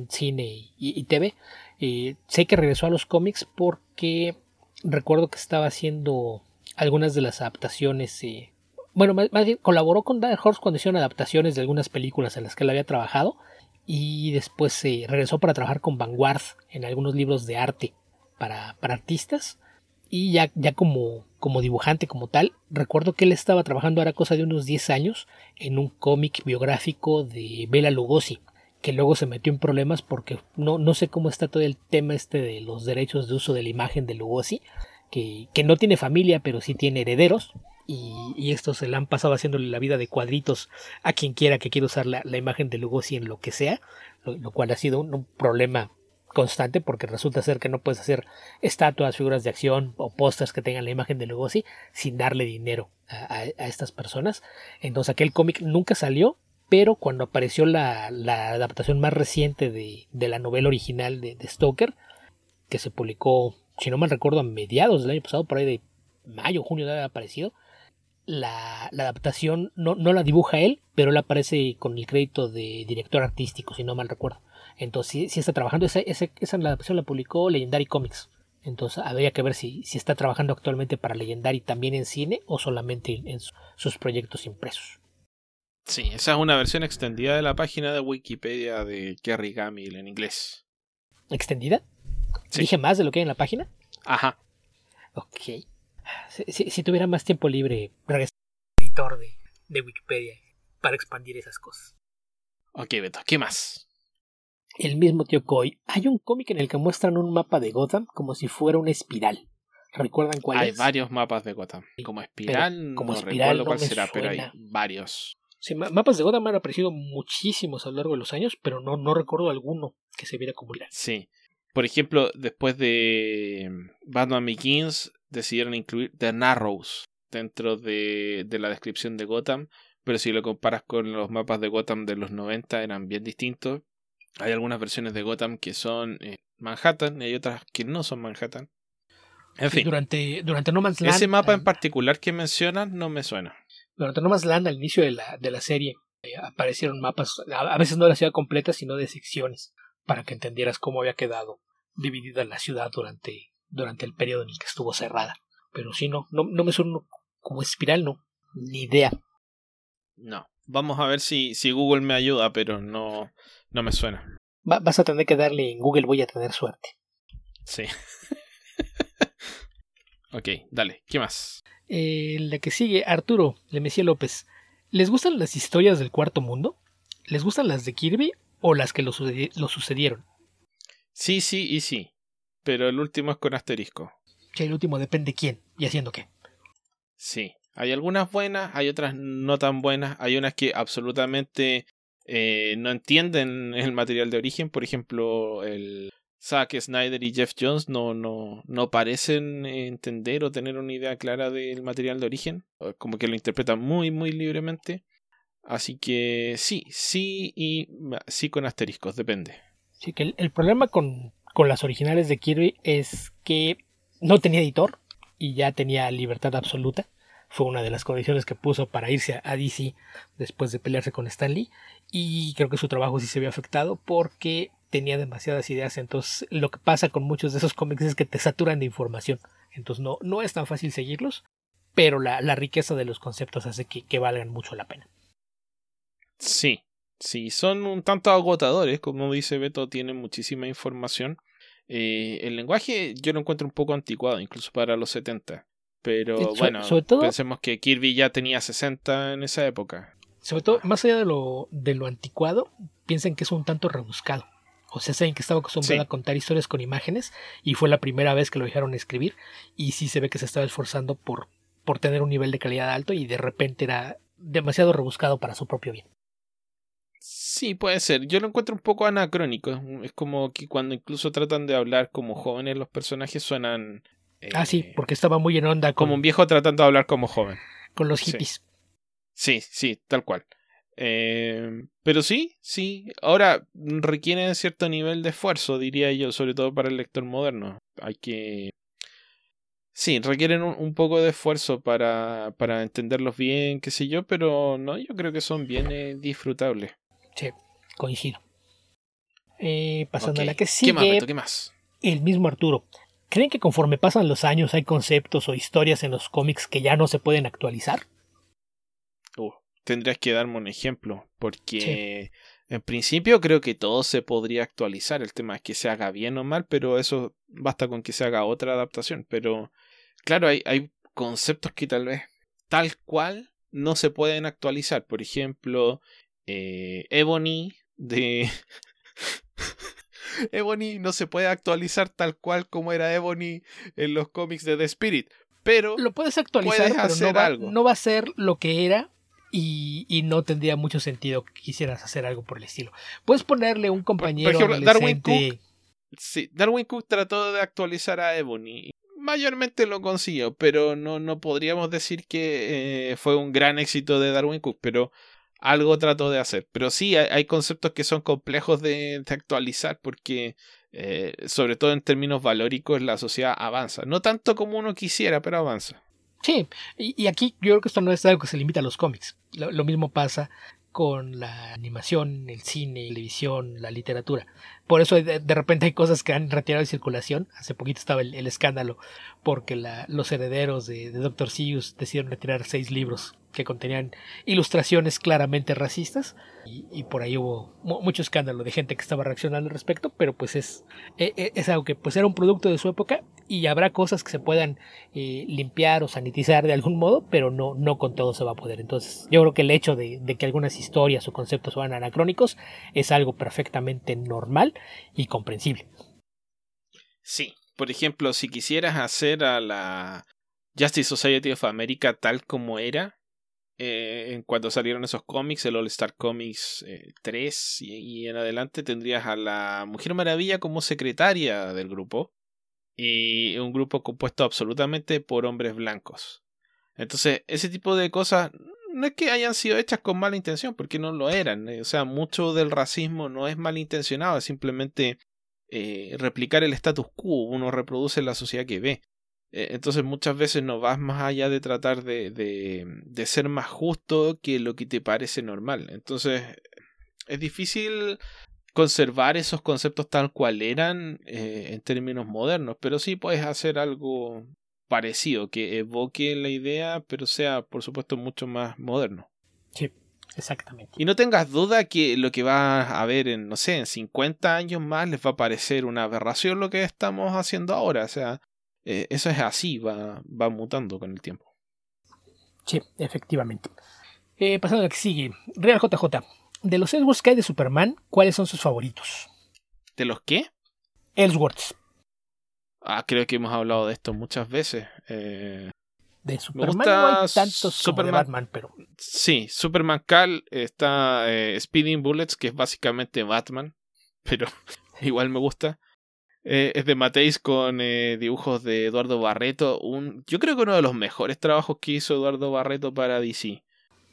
cine y, TV. Eh, sé que regresó a los cómics porque recuerdo que estaba haciendo algunas de las adaptaciones. Eh, bueno, más, bien colaboró con Dark Horse cuando hicieron adaptaciones de algunas películas en las que él había trabajado. Y después se regresó para trabajar con Vanguard en algunos libros de arte para, para artistas. Y ya, ya como, como dibujante, como tal, recuerdo que él estaba trabajando ahora cosa de unos 10 años en un cómic biográfico de Bela Lugosi que luego se metió en problemas porque no, no sé cómo está todo el tema este de los derechos de uso de la imagen de Lugosi, que, que no tiene familia pero sí tiene herederos y, estos se le han pasado haciéndole la vida de cuadritos a quien quiera que quiera usar la, imagen de Lugosi en lo que sea, lo, cual ha sido un, problema constante porque resulta ser que no puedes hacer estatuas, figuras de acción o pósters que tengan la imagen de Lugosi sin darle dinero a, a estas personas. Entonces aquel cómic nunca salió pero cuando apareció la, adaptación más reciente de, la novela original de, Stoker, que se publicó, si no mal recuerdo, a mediados del año pasado, por ahí de mayo, junio de haber aparecido, la, adaptación no, la dibuja él, pero él aparece con el crédito de director artístico, si no mal recuerdo. Entonces, si, está trabajando, esa, esa, adaptación la publicó Legendary Comics. Entonces, habría que ver si, si está trabajando actualmente para Legendary también en cine o solamente en sus proyectos impresos. Sí, esa es una versión extendida de la página de Wikipedia de Kerry Gamil en inglés. ¿Extendida? ¿Dije más de lo que hay en la página? Ajá. Ok. Si, tuviera más tiempo libre, regresaría al editor de, de Wikipedia para expandir esas cosas. Ok, Beto, ¿qué más? El mismo tío Coy. Hay un cómic en el que muestran un mapa de Gotham como si fuera una espiral. ¿Recuerdan cuál hay es? Hay varios mapas de Gotham. Como espiral, como no espiral, recuerdo cuál será, pero hay varios. Sí, mapas de Gotham han aparecido muchísimos a lo largo de los años, pero no, no recuerdo alguno que se viera acumular. Sí. Por ejemplo, después de Batman Begins, decidieron incluir The Narrows dentro de, de la descripción de Gotham, pero si lo comparas con los mapas de Gotham de los 90 eran bien distintos. Hay algunas versiones de Gotham que son eh, Manhattan y hay otras que no son Manhattan. En fin. Durante, durante No Man's Land. Ese mapa en particular que mencionan no me suena. Durante No Man's Land, al inicio de la, de la serie, eh, aparecieron mapas, a, veces no de la ciudad completa, sino de secciones, para que entendieras cómo había quedado dividida la ciudad durante, durante el periodo en el que estuvo cerrada. Pero sí, no, no, me suena como espiral, no, ni idea. No, vamos a ver si, si Google me ayuda, pero no, no me suena. vas a tener que darle en Google, voy a tener suerte. Sí. ok, dale, ¿qué más? Eh, la que sigue, Arturo Lemesía López. ¿Les gustan las historias del cuarto mundo? ¿Les gustan las de Kirby o las que lo, sucedieron? Sí, sí y sí. Pero el último es con asterisco. Que el último depende quién y haciendo qué. Sí. Hay algunas buenas, hay otras no tan buenas. Hay unas que absolutamente eh, no entienden el material de origen. Por ejemplo, el Zack Snyder y Jeff Jones no, no, no parecen entender o tener una idea clara del material de origen, como que lo interpretan muy, muy libremente. Así que sí, sí y sí con asteriscos, depende. Sí, que el, problema con, con, las originales de Kirby es que no tenía editor y ya tenía libertad absoluta. Fue una de las condiciones que puso para irse a DC después de pelearse con Stanley. Y creo que su trabajo sí se vio afectado porque tenía demasiadas ideas. Entonces, lo que pasa con muchos de esos cómics es que te saturan de información. Entonces, no, no es tan fácil seguirlos, pero la, la riqueza de los conceptos hace que, que, valgan mucho la pena. Sí, sí, son un tanto agotadores, como dice Beto, tienen muchísima información. Eh, el lenguaje yo lo encuentro un poco anticuado, incluso para los 70. Pero bueno, pensemos que Kirby ya tenía 60 en esa época. Sobre todo, más allá de lo, de lo anticuado, piensen que es un tanto rebuscado O sea, saben que estaba acostumbrado Sí. a contar historias con imágenes y fue la primera vez que lo dejaron escribir y sí se ve que se estaba esforzando por, por tener un nivel de calidad alto y de repente era demasiado rebuscado para su propio bien. Sí, puede ser. Yo lo encuentro un poco anacrónico. Es como que cuando incluso tratan de hablar como jóvenes los personajes suenan... eh, Ah, sí, porque estaba muy en onda con, Como un viejo tratando de hablar como joven. con los sí. hippies. Sí, sí, tal cual. Eh, pero sí, sí. Ahora requieren cierto nivel de esfuerzo, diría yo, sobre todo para el lector moderno. Hay que... Sí, requieren un, un poco de esfuerzo para, para entenderlos bien, qué sé yo, pero no, yo creo que son bien eh, disfrutables. Sí, coincido. Eh, pasando a la que ¿Qué sigue, más, Beto? ¿Qué más? el mismo Arturo. ¿Creen que conforme pasan los años hay conceptos o historias en los cómics que ya no se pueden actualizar? Uh, tendrías que darme un ejemplo, porque en principio creo que todo se podría actualizar. El tema es que se haga bien o mal, pero eso basta con que se haga otra adaptación. Pero claro, hay, hay conceptos que tal vez tal cual no se pueden actualizar. Por ejemplo, eh, Ebony de... Ebony no se puede actualizar tal cual como era Ebony en los cómics de The Spirit. Pero Lo puedes actualizar, Puedes pero no hacer va, algo. no va a ser lo que era y, y no tendría mucho sentido que quisieras hacer algo por el estilo. Puedes ponerle un compañero ejemplo, Darwin adolescente- Sí, Darwin Cook trató de actualizar a Ebony. Mayormente lo consiguió, pero no, no podríamos decir que eh, fue un gran éxito de Darwin Cook, pero algo trató de hacer. Pero sí, hay, conceptos que son complejos de, actualizar porque, eh, sobre todo en términos valóricos, la sociedad avanza. No tanto como uno quisiera, pero avanza. Sí, y, aquí yo creo que esto no es algo que se limita a los cómics. Lo, mismo pasa con la animación, el cine, la televisión, la literatura. Por eso de, de repente hay cosas que han retirado de circulación. Hace poquito estaba el, el escándalo porque la- los herederos de, de Dr. Seuss decidieron retirar seis libros que contenían ilustraciones claramente racistas y, por ahí hubo mu- mucho escándalo de gente que estaba reaccionando al respecto, pero pues es, e- e- es algo que pues era un producto de su época y habrá cosas que se puedan eh, limpiar o sanitizar de algún modo, pero no, no con todo se va a poder. Entonces, yo creo que el hecho de que algunas historias o conceptos sean anacrónicos es algo perfectamente normal y comprensible. Sí, por ejemplo, si quisieras hacer a la Justice Society of America tal como era, eh, en cuanto salieron esos cómics, el All Star Comics eh, 3 y, y en adelante, tendrías a la Mujer Maravilla como secretaria del grupo y un grupo compuesto absolutamente por hombres blancos. Entonces, ese tipo de cosas no es que hayan sido hechas con mala intención, porque no lo eran. eh, O sea, mucho del racismo no es malintencionado, es simplemente eh, replicar el status quo, uno reproduce la sociedad que ve. Eh, Entonces muchas veces no vas más allá de tratar de, de, de ser más justo que lo que te parece normal. Entonces es difícil conservar esos conceptos tal cual eran eh, en términos modernos, pero sí puedes hacer algo parecido, que evoque la idea, pero sea por supuesto mucho más moderno. Sí, exactamente. Y no tengas duda que lo que va a haber en, no sé, en 50 años más les va a parecer una aberración lo que estamos haciendo ahora. O sea, eh, eso es así, va, va mutando con el tiempo. Sí, efectivamente. Eh, pasando a la que sigue. Real JJ. De los Ellsworths que hay de Superman, ¿cuáles son sus favoritos? ¿De los qué? Ellsworths. Ah, creo que hemos hablado de esto muchas veces. Eh, De Superman no hay tantos como de Superman. Batman, pero sí, Superman Cal está eh, Speeding Bullets, que es básicamente Batman, pero igual me gusta. Eh, es de Mateis con eh, dibujos de Eduardo Barreto. Un, yo creo que uno de los mejores trabajos que hizo Eduardo Barreto para DC.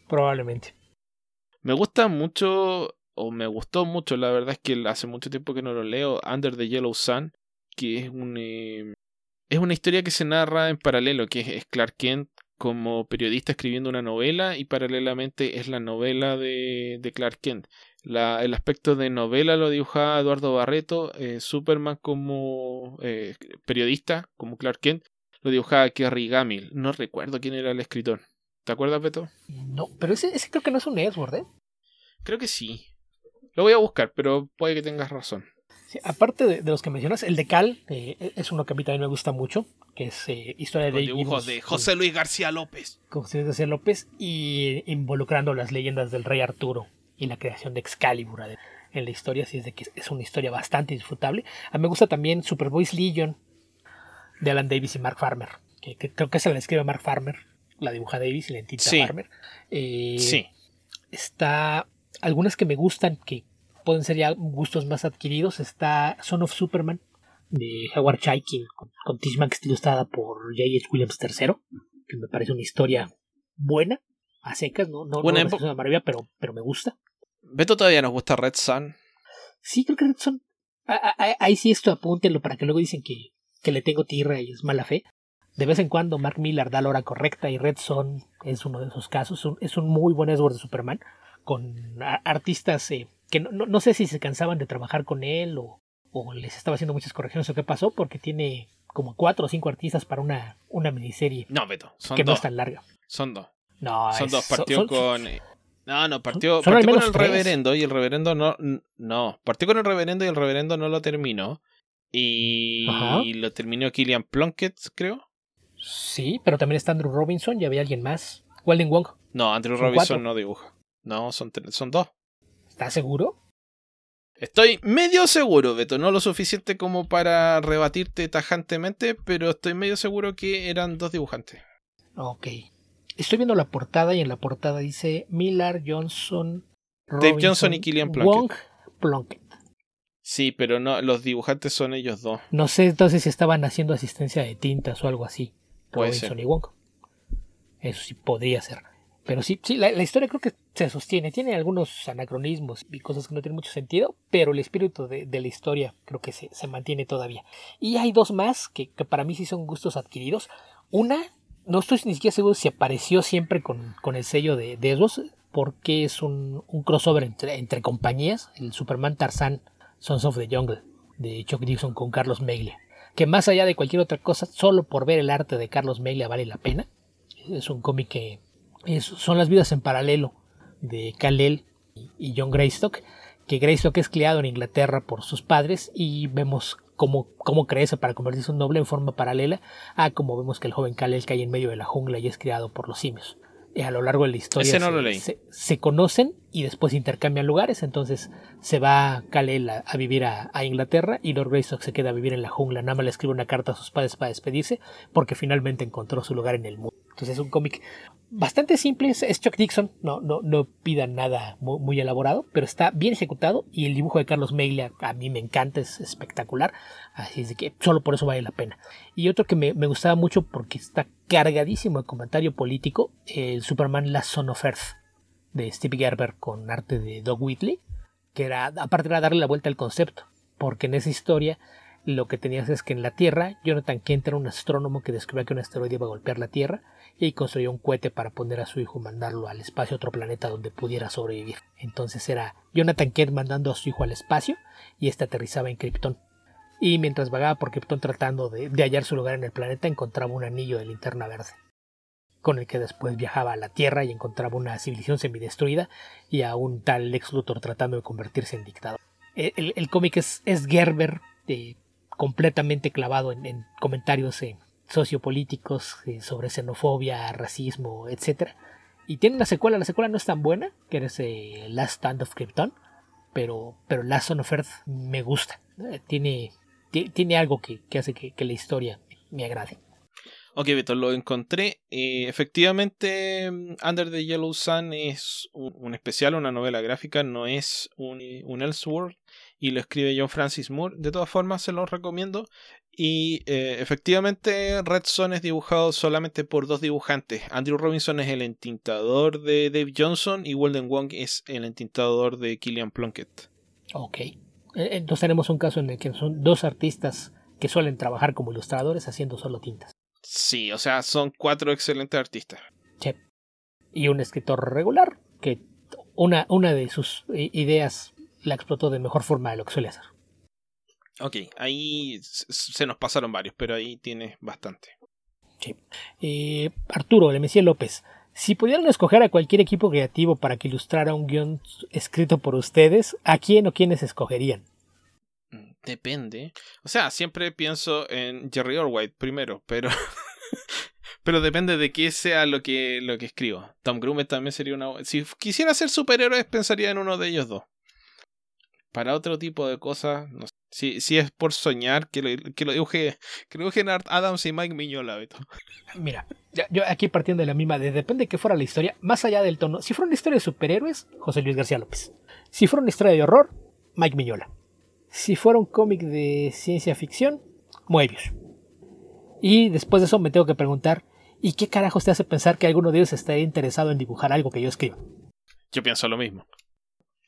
probablemente. Me gusta mucho, o me gustó mucho, la verdad es que hace mucho tiempo que no lo leo, Under the Yellow Sun, que es un... eh, es una historia que se narra en paralelo, que es- es Clark Kent como periodista escribiendo una novela y paralelamente es la novela de, de Clark Kent. La, el aspecto de novela lo dibujaba Eduardo Barreto, eh, Superman como eh, periodista, como Clark Kent, lo dibujaba Kerry Gamil. No recuerdo quién era el escritor. ¿Te acuerdas, Beto? No, pero ese, ese creo que no es un Ellsworth, ¿eh? Creo que sí. Lo voy a buscar, pero puede que tengas razón. Sí, aparte de, de los que mencionas, el de Cal eh, es uno que a mí también me gusta mucho, que es eh, historia Con de dibujos de José Luis García López. con José García López y involucrando las leyendas del rey Arturo y la creación de Excalibur en la historia, así es de que es una historia bastante disfrutable. A mí me gusta también Superboys Legion de Alan Davis y Mark Farmer, que, creo que se la escribe Mark Farmer, la dibuja Davis y la entinta Farmer. Eh, sí. Está algunas que me gustan, que pueden ser ya gustos más adquiridos. Está Son of Superman de Howard Chaykin con, con Tishman, ilustrada por J.H. Williams III, que me parece una historia buena, a secas, no, no, no es una maravilla, pero, pero me gusta. ¿Beto todavía nos gusta Red Sun? Sí, creo que Red Sun. Ahí sí esto apúntenlo para que luego dicen que, que le tengo tierra y es mala fe. De vez en cuando Mark Miller da la hora correcta y Red Son es uno de esos casos. Es un muy buen Edward de Superman con artistas eh, que no, no, sé si se cansaban de trabajar con él o, o, les estaba haciendo muchas correcciones o qué pasó porque tiene como cuatro o cinco artistas para una, una miniserie. No, Beto, son que no es tan larga. Son dos. No, son dos. Partió con. No, no, partió, con el reverendo y el reverendo no. No, partió con el reverendo y el reverendo no lo terminó. Y, lo terminó Killian Plunkett, creo. Sí, pero también está Andrew Robinson y había alguien más. Weldon Wong. No, Andrew Robinson no dibuja. No, son, son dos. ¿Estás seguro? Estoy medio seguro, Beto, no lo suficiente como para rebatirte tajantemente, pero estoy medio seguro que eran dos dibujantes. Ok. Estoy viendo la portada y en la portada dice Miller, Johnson, Dave Johnson y Killian Plunkett. Wong, Plunkett. Sí, pero no, los dibujantes son ellos dos. No sé entonces si estaban haciendo asistencia de tintas o algo así. Puede Robinson ser. y Wong. Eso sí podría ser. Pero sí, sí la, historia creo que se sostiene. Tiene algunos anacronismos y cosas que no tienen mucho sentido, pero el espíritu de, la historia creo que se, se, mantiene todavía. Y hay dos más que, que, para mí sí son gustos adquiridos. Una no estoy ni siquiera seguro si apareció siempre con, con el sello de, de porque es un, un crossover entre, entre, compañías, el Superman Tarzan Sons of the Jungle, de Chuck Dixon con Carlos Meglia, que más allá de cualquier otra cosa, solo por ver el arte de Carlos Meglia vale la pena. Es un cómic que son las vidas en paralelo de Kal-El y John Greystock, que Greystock es criado en Inglaterra por sus padres y vemos cómo, cómo crece para convertirse en un noble en forma paralela a como vemos que el joven Kalel cae en medio de la jungla y es criado por los simios. Y a lo largo de la historia se, se, conocen y después intercambian lugares, entonces se va Kalel a, vivir a, Inglaterra y Lord Greystock se queda a vivir en la jungla, nada más le escribe una carta a sus padres para despedirse porque finalmente encontró su lugar en el mundo. Entonces es un cómic bastante simple, es Chuck Dixon, no, no, no pidan nada muy, elaborado, pero está bien ejecutado y el dibujo de Carlos Meglia a mí me encanta, es espectacular, así es que solo por eso vale la pena. Y otro que me, gustaba mucho porque está cargadísimo de comentario político, el Superman Last Son Earth de Steve Gerber con arte de Doug Whitley, que era, aparte era darle la vuelta al concepto, porque en esa historia lo que tenías es que en la Tierra, Jonathan Kent era un astrónomo que descubrió que un asteroide iba a golpear la Tierra y construyó un cohete para poner a su hijo mandarlo al espacio, a otro planeta donde pudiera sobrevivir. Entonces era Jonathan Kent mandando a su hijo al espacio y este aterrizaba en Krypton. Y mientras vagaba por Krypton tratando de, hallar su lugar en el planeta, encontraba un anillo de linterna verde, con el que después viajaba a la Tierra y encontraba una civilización semidestruida y a un tal Lex Luthor tratando de convertirse en dictador. El, cómic es, es Gerber, eh, completamente clavado en, comentarios eh, sociopolíticos eh, sobre xenofobia, racismo, etc. Y tiene una secuela, la secuela no es tan buena, que es eh, Last Stand of Krypton, pero, pero Last Son of Earth me gusta. Tiene, tiene algo que, hace que, la historia me agrade. Ok, Beto, lo encontré. efectivamente, Under the Yellow Sun es un, especial, una novela gráfica, no es un, un Elseworld y lo escribe John Francis Moore. De todas formas, se lo recomiendo. Y eh, efectivamente, Red Son es dibujado solamente por dos dibujantes. Andrew Robinson es el entintador de Dave Johnson y Walden Wong es el entintador de Killian Plunkett. Ok. E, entonces tenemos un caso en el que son dos artistas que suelen trabajar como ilustradores haciendo solo tintas. Sí, o sea, son cuatro excelentes artistas. Sí. Y un escritor regular que una, una de sus ideas la explotó de mejor forma de lo que suele hacer. Ok, ahí se nos pasaron varios, pero ahí tienes bastante. Sí. Eh, Arturo, le Mesía López. Si pudieran escoger a cualquier equipo creativo para que ilustrara un guion escrito por ustedes, ¿a quién o quiénes escogerían? Mm, depende. O sea, siempre pienso en Jerry Orwell primero, pero. pero depende de qué sea lo que, lo que escribo. Tom Grumet también sería una. Si quisiera ser superhéroes, pensaría en uno de ellos dos. Para otro tipo de cosas, no sé. Si, si es por soñar, que lo, que lo dibuje, que lo dibujen Art Adams y Mike Miñola, Beto. Mira, yo aquí partiendo de la misma, de, depende de qué fuera la historia, más allá del tono. Si fuera una historia de superhéroes, José Luis García López. Si fuera una historia de horror, Mike Miñola. Si fuera un cómic de ciencia ficción, Moebius. Y después de eso me tengo que preguntar, ¿y qué carajos te hace pensar que alguno de ellos estaría interesado en dibujar algo que yo escriba? Yo pienso lo mismo.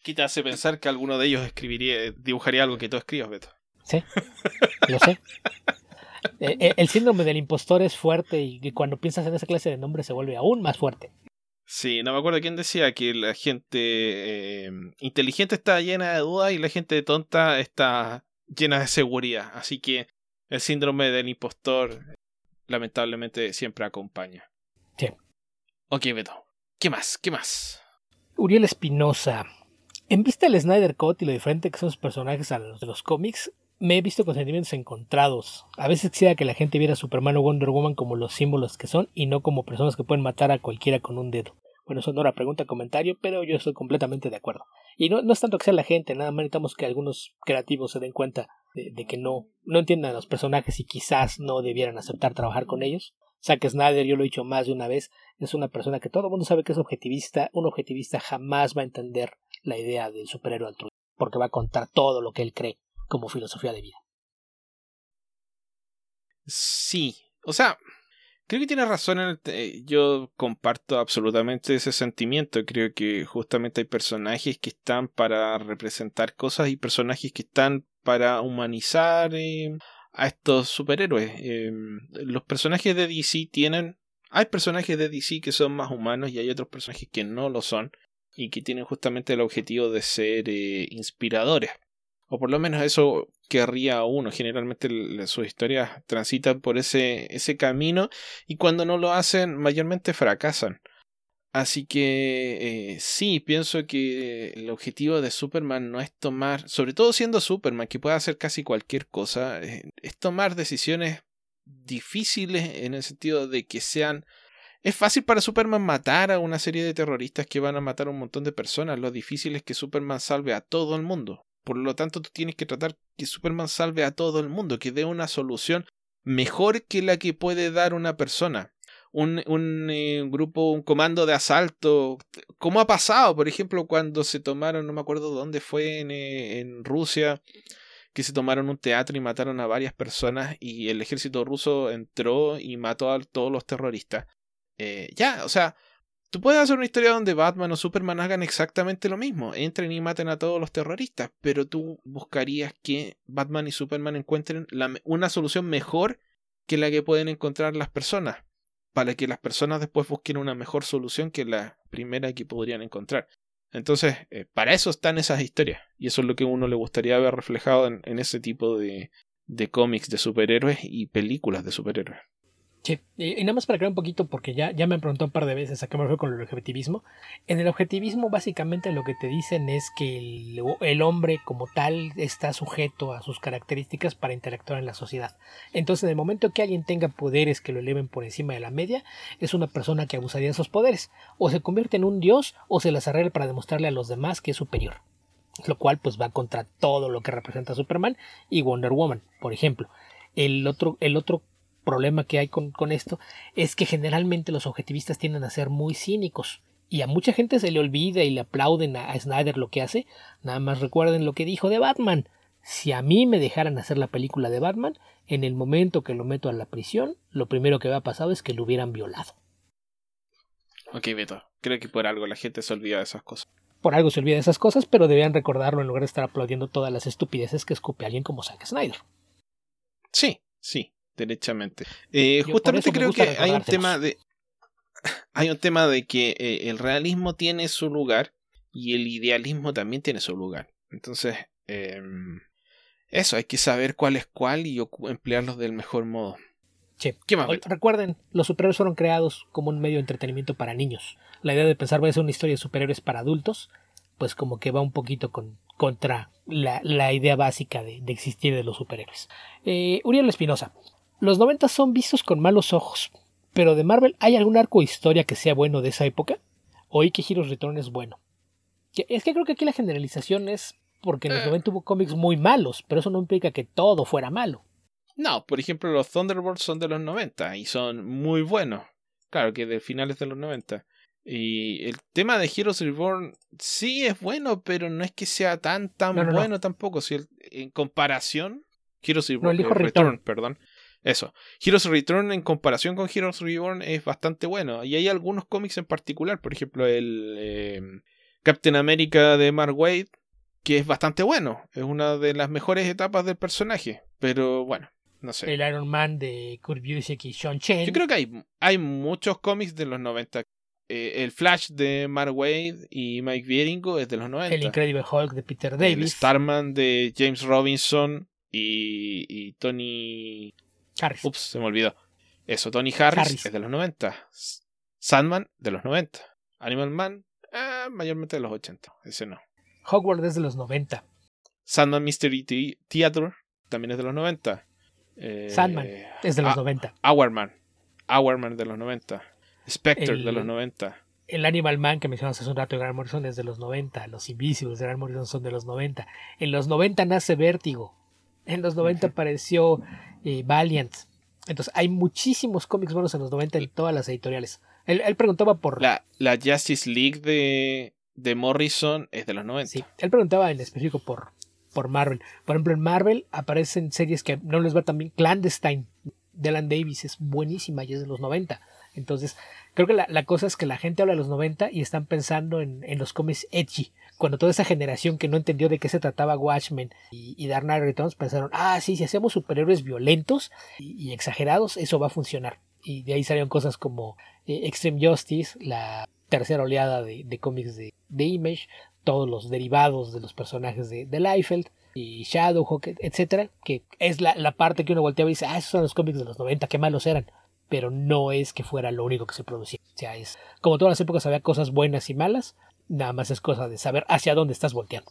¿Qué te hace pensar que alguno de ellos escribiría, dibujaría algo que tú escribas, Beto? Sí, lo sé. Eh, eh, El síndrome del impostor es fuerte y cuando piensas en esa clase de nombres se vuelve aún más fuerte. Sí, no me acuerdo quién decía que la gente eh, inteligente está llena de dudas y la gente tonta está llena de seguridad. Así que el síndrome del impostor lamentablemente siempre acompaña. Sí. Ok, Beto. ¿Qué más? ¿Qué más? Uriel Espinosa. En vista del Snyder Cut y lo diferente que son sus personajes a los de los cómics, me he visto con sentimientos encontrados. A veces quisiera que la gente viera a Superman o Wonder Woman como los símbolos que son y no como personas que pueden matar a cualquiera con un dedo. Bueno, eso no era pregunta, comentario, pero yo estoy completamente de acuerdo. Y no, no es tanto que sea la gente, nada más necesitamos que algunos creativos se den cuenta de, que no, no entiendan a los personajes y quizás no debieran aceptar trabajar con ellos. Zack Snyder, yo lo he dicho más de una vez, es una persona que todo el mundo sabe que es objetivista. Un objetivista jamás va a entender la idea del superhéroe altruista, porque va a contar todo lo que él cree como filosofía de vida. Sí, o sea, creo que tiene razón. En el yo comparto absolutamente ese sentimiento. Creo que justamente hay personajes que están para representar cosas y personajes que están para humanizar eh, a estos superhéroes. Eh, los personajes de DC tienen... Hay personajes de DC que son más humanos y hay otros personajes que no lo son y que tienen justamente el objetivo de ser eh, inspiradores. O por lo menos eso querría uno. Generalmente sus historias transitan por ese, ese camino y cuando no lo hacen mayormente fracasan. Así que eh, sí, pienso que el objetivo de Superman no es tomar, sobre todo siendo Superman, que puede hacer casi cualquier cosa, eh, es tomar decisiones difíciles en el sentido de que sean... Es fácil para Superman matar a una serie de terroristas que van a matar a un montón de personas. Lo difícil es que Superman salve a todo el mundo. Por lo tanto, tú tienes que tratar que Superman salve a todo el mundo, que dé una solución mejor que la que puede dar una persona. Un, eh, grupo, un comando de asalto, como ha pasado, por ejemplo, cuando se tomaron, no me acuerdo dónde fue, eh, en Rusia, que se tomaron un teatro y mataron a varias personas y el ejército ruso entró y mató a todos los terroristas. Eh, ya, o sea, Tú puedes hacer una historia donde Batman o Superman hagan exactamente lo mismo, entren y maten a todos los terroristas, pero tú buscarías que Batman y Superman encuentren una solución mejor que la que pueden encontrar las personas, para que las personas después busquen una mejor solución que la primera que podrían encontrar. Entonces, eh, para eso están esas historias, y eso es lo que uno le gustaría ver reflejado en, en ese tipo de, de cómics de superhéroes y películas de superhéroes. Sí, y, nada más para crear un poquito, porque ya, ya me han preguntado un par de veces a qué me refiero con el objetivismo. En el objetivismo, básicamente lo que te dicen es que el, el hombre como tal está sujeto a sus características para interactuar en la sociedad. Entonces, en el momento que alguien tenga poderes que lo eleven por encima de la media, es una persona que abusaría de esos poderes. O se convierte en un dios, o se las arregla para demostrarle a los demás que es superior. Lo cual, pues, va contra todo lo que representa Superman y Wonder Woman, por ejemplo. El otro, el otro problema que hay con, con, esto es que generalmente los objetivistas tienden a ser muy cínicos y a mucha gente se le olvida y le aplauden a, Snyder lo que hace. Nada más recuerden lo que dijo de Batman. Si a mí me dejaran hacer la película de Batman, en el momento que lo meto a la prisión, lo primero que había pasado es que lo hubieran violado. Ok, Beto, creo que por algo la gente se olvida de esas cosas. Por algo se olvida de esas cosas, pero debían recordarlo en lugar de estar aplaudiendo todas las estupideces que escupe alguien como Zack Snyder. Sí, sí, derechamente. Eh, justamente creo que hay un tema de hay un tema de que eh, el realismo tiene su lugar y el idealismo también tiene su lugar. Entonces, eh, eso, hay que saber cuál es cuál y emplearlos del mejor modo. Sí. ¿Qué más? Recuerden, los superhéroes fueron creados como un medio de entretenimiento para niños. La idea de pensar voy a hacer una historia de superhéroes para adultos, pues como que va un poquito con, contra la, la idea básica de, de, existir de los superhéroes. Eh, Uriel Espinosa, los 90 son vistos con malos ojos, pero de Marvel, ¿hay algún arco de historia que sea bueno de esa época? Oí que Heroes Return es bueno. Es que creo que aquí la generalización es porque en los Eh. 90 hubo cómics muy malos, pero eso no implica que todo fuera malo. No, por ejemplo, los Thunderbolts son de los 90 y son muy buenos. Claro que de finales de los 90. Y el tema de Heroes Reborn sí es bueno, pero no es que sea tan tan No, no, no. bueno tampoco. Si el- en comparación, Heroes Reborn, No, elijo eh, Return. perdón. Eso. Heroes Return en comparación con Heroes Reborn es bastante bueno. Y hay algunos cómics en particular, por ejemplo, el eh, Captain America de Mark Waid, que es bastante bueno. Es una de las mejores etapas del personaje. Pero bueno, no sé. El Iron Man de Kurt Busiek y Sean Chen. Yo creo que hay, hay muchos cómics de los 90. Eh, el Flash de Mark Wade y Mike Vieringo es de los 90. el Incredible Hulk de Peter El Davis. Starman de James Robinson y, y Tony... Harris. Ups, se me olvidó. Eso, Tony Harris, Harris. es de los 90. S- Sandman de los 90. Animal Man, eh, mayormente de los 80. Ese no. Hogwarts es de los 90. Sandman Mystery The- Theater también es de los 90. Eh, Sandman es de los ah, 90. Hourman. Hourman de los 90. Spectre El- de los 90. El Animal Man que mencionaste hace un rato de Grant Morrison es de los 90. Los Invisibles de Grant Morrison son de los 90. En los 90 nace Vértigo. En los 90 Ujú. apareció eh, Valiant. Entonces hay muchísimos cómics buenos en los 90 en todas las editoriales. Él, él preguntaba por... La, la Justice League de, de Morrison es de los 90. Sí, él preguntaba en específico por, por Marvel. Por ejemplo, en Marvel aparecen series que no les va tan bien. Clandestine de Alan Davis es buenísima y es de los 90. Entonces, creo que la, la cosa es que la gente habla de los 90 y están pensando en, en los cómics edgy. Cuando toda esa generación que no entendió de qué se trataba Watchmen y, y Dark Knight Returns pensaron, ah, sí, si hacemos superhéroes violentos y, y exagerados, eso va a funcionar. Y de ahí salieron cosas como eh, Extreme Justice, la tercera oleada de, de cómics de, de Image, todos los derivados de los personajes de, de Liefeld y Shadowhawk, etcétera, que es la, la parte que uno voltea y dice, ah, esos son los cómics de los 90, qué malos eran. Pero no es que fuera lo único que se producía. O sea, es como todas las épocas había cosas buenas y malas, nada más es cosa de saber hacia dónde estás volteando.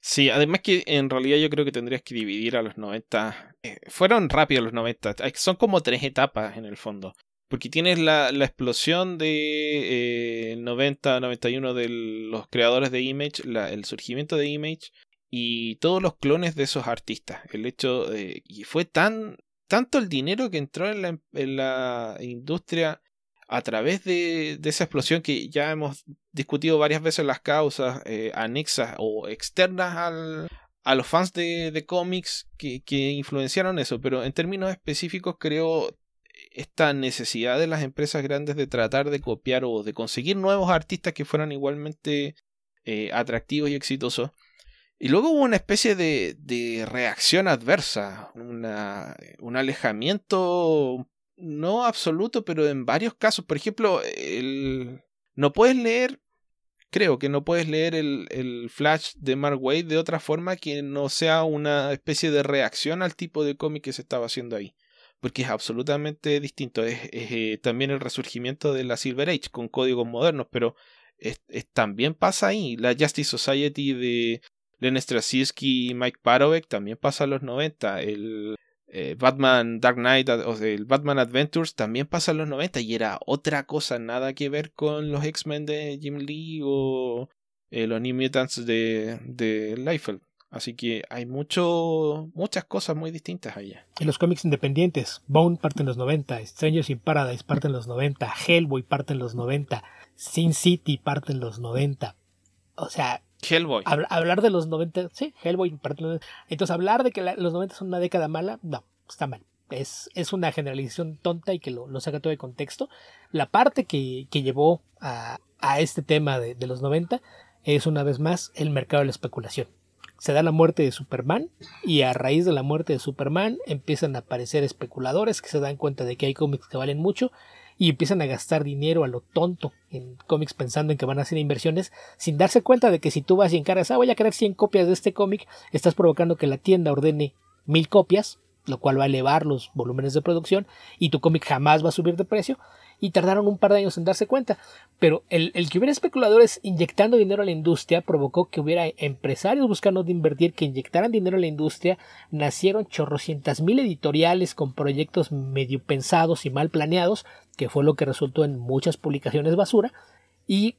Sí, además que en realidad yo creo que tendrías que dividir a los 90. eh, fueron rápidos los 90. Hay- Son como tres etapas en el fondo. Porque tienes la, la explosión de eh, 90-91 de los creadores de Image, el surgimiento de Image y todos los clones de esos artistas. El hecho de. Y fue tan. Tanto el dinero que entró en la industria a través de, de esa explosión que ya hemos discutido varias veces las causas eh, anexas o externas al, a los fans de, de cómics que, que influenciaron eso, pero en términos específicos creo esta necesidad de las empresas grandes de tratar de copiar o de conseguir nuevos artistas que fueran igualmente eh, atractivos y exitosos. Y luego hubo una especie de, de reacción adversa, un alejamiento no absoluto, pero en varios casos. Por ejemplo, el, no puedes leer, creo que no puedes leer el, Flash de Mark Wade de otra forma que no sea una especie de reacción al tipo de cómic que se estaba haciendo ahí. Porque es absolutamente distinto. Es, eh, también el resurgimiento de la Silver Age con códigos modernos, pero también pasa ahí. La Justice Society de Len Straczynski y Mike Parovek también pasa a los 90. El eh, Batman Dark Knight o el Batman Adventures también pasa en los 90 y era otra cosa, nada que ver con los X-Men de Jim Lee o eh, los New Mutants de, de Liefeld. Así que hay mucho, muchas cosas muy distintas allá. En los cómics independientes, Bone parte en los 90, Strangers in Paradise parte en los 90, Hellboy parte en los 90, Sin City parte en los 90. O sea, Hellboy. Hab hablar de los 90, sí, Hellboy 90. Entonces, hablar de que la, los 90 son una década mala, no, está mal. Es, es una generalización tonta y que lo, lo saca todo de contexto. La parte que, que llevó a, a, este tema de, de los 90 es una vez más el mercado de la especulación se da la muerte de Superman y a raíz de la muerte de Superman empiezan a aparecer especuladores que se dan cuenta de que hay cómics que valen mucho y empiezan a gastar dinero a lo tonto en cómics pensando en que van a hacer inversiones sin darse cuenta de que si tú vas y encargas, ah, voy a querer 100 copias de este cómic, estás provocando que la tienda ordene mil copias, lo cual va a elevar los volúmenes de producción y tu cómic jamás va a subir de precio y tardaron un par de años en darse cuenta. Pero el, el, que hubiera especuladores inyectando dinero a la industria provocó que hubiera empresarios buscando de invertir que inyectaran dinero a la industria. Nacieron chorrocientas mil editoriales con proyectos medio pensados y mal planeados, que fue lo que resultó en muchas publicaciones basura. Y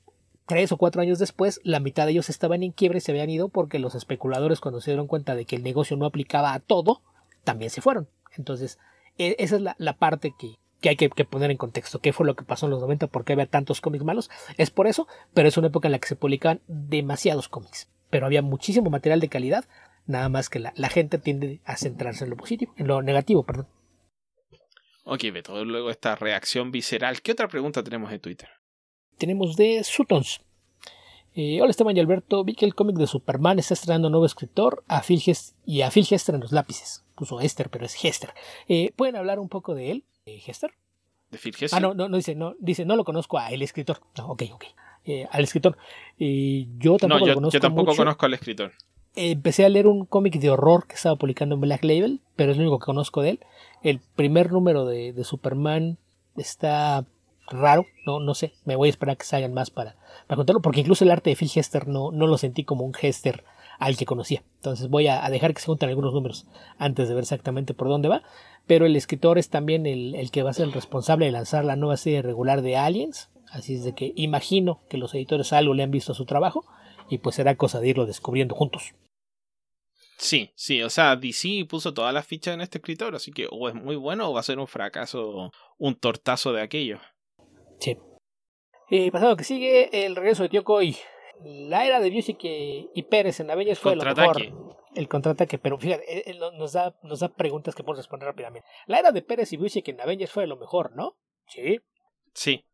tres o cuatro años después, la mitad de ellos estaban en quiebra y se habían ido porque los especuladores, cuando se dieron cuenta de que el negocio no aplicaba a todo, también se fueron. Entonces, e, esa es la, parte que, hay que, poner en contexto. ¿Qué fue lo que pasó en los 90? ¿Por qué había tantos cómics malos? Es por eso, pero es una época en la que se publicaban demasiados cómics. Pero había muchísimo material de calidad, nada más que la, la gente tiende a centrarse en lo positivo, en lo negativo, perdón. Ok, Beto, luego esta reacción visceral. ¿Qué otra pregunta tenemos en Twitter? tenemos de Sutons. Eh, hola Esteban y Alberto, vi que el cómic de Superman está estrenando un nuevo escritor a Phil y a Phil Hester en los lápices. Puso Hester, pero es Hester. Eh, ¿Pueden hablar un poco de él, eh, Hester? ¿De Phil Hester? Ah, no, no, no dice, no, dice, no lo conozco a el escritor. No, ok, ok. al escritor. yo tampoco yo, lo conozco. Yo tampoco conozco al escritor. empecé a leer un cómic de horror que estaba publicando en Black Label, pero es lo único que conozco de él. El primer número de, de Superman está raro, no, no sé, me voy a esperar que salgan más para, para contarlo, porque incluso el arte de Phil Hester no, no lo sentí como un Hester al que conocía. Entonces voy a, dejar que se junten algunos números antes de ver exactamente por dónde va. Pero el escritor es también el, el, que va a ser el responsable de lanzar la nueva serie regular de Aliens. Así es de que imagino que los editores algo le han visto a su trabajo y pues será cosa de irlo descubriendo juntos. Sí, sí, o sea, DC puso todas las fichas en este escritor, así que o es muy bueno o va a ser un fracaso, un tortazo de aquello. Sí. Y pasado que sigue, el regreso de Tío Koi. La era de Music y Pérez en Avengers fue lo mejor. El contraataque, pero fíjate, nos da, nos da preguntas que podemos responder rápidamente. La era de Pérez y Music en Avengers fue lo mejor, ¿no? Sí. Sí.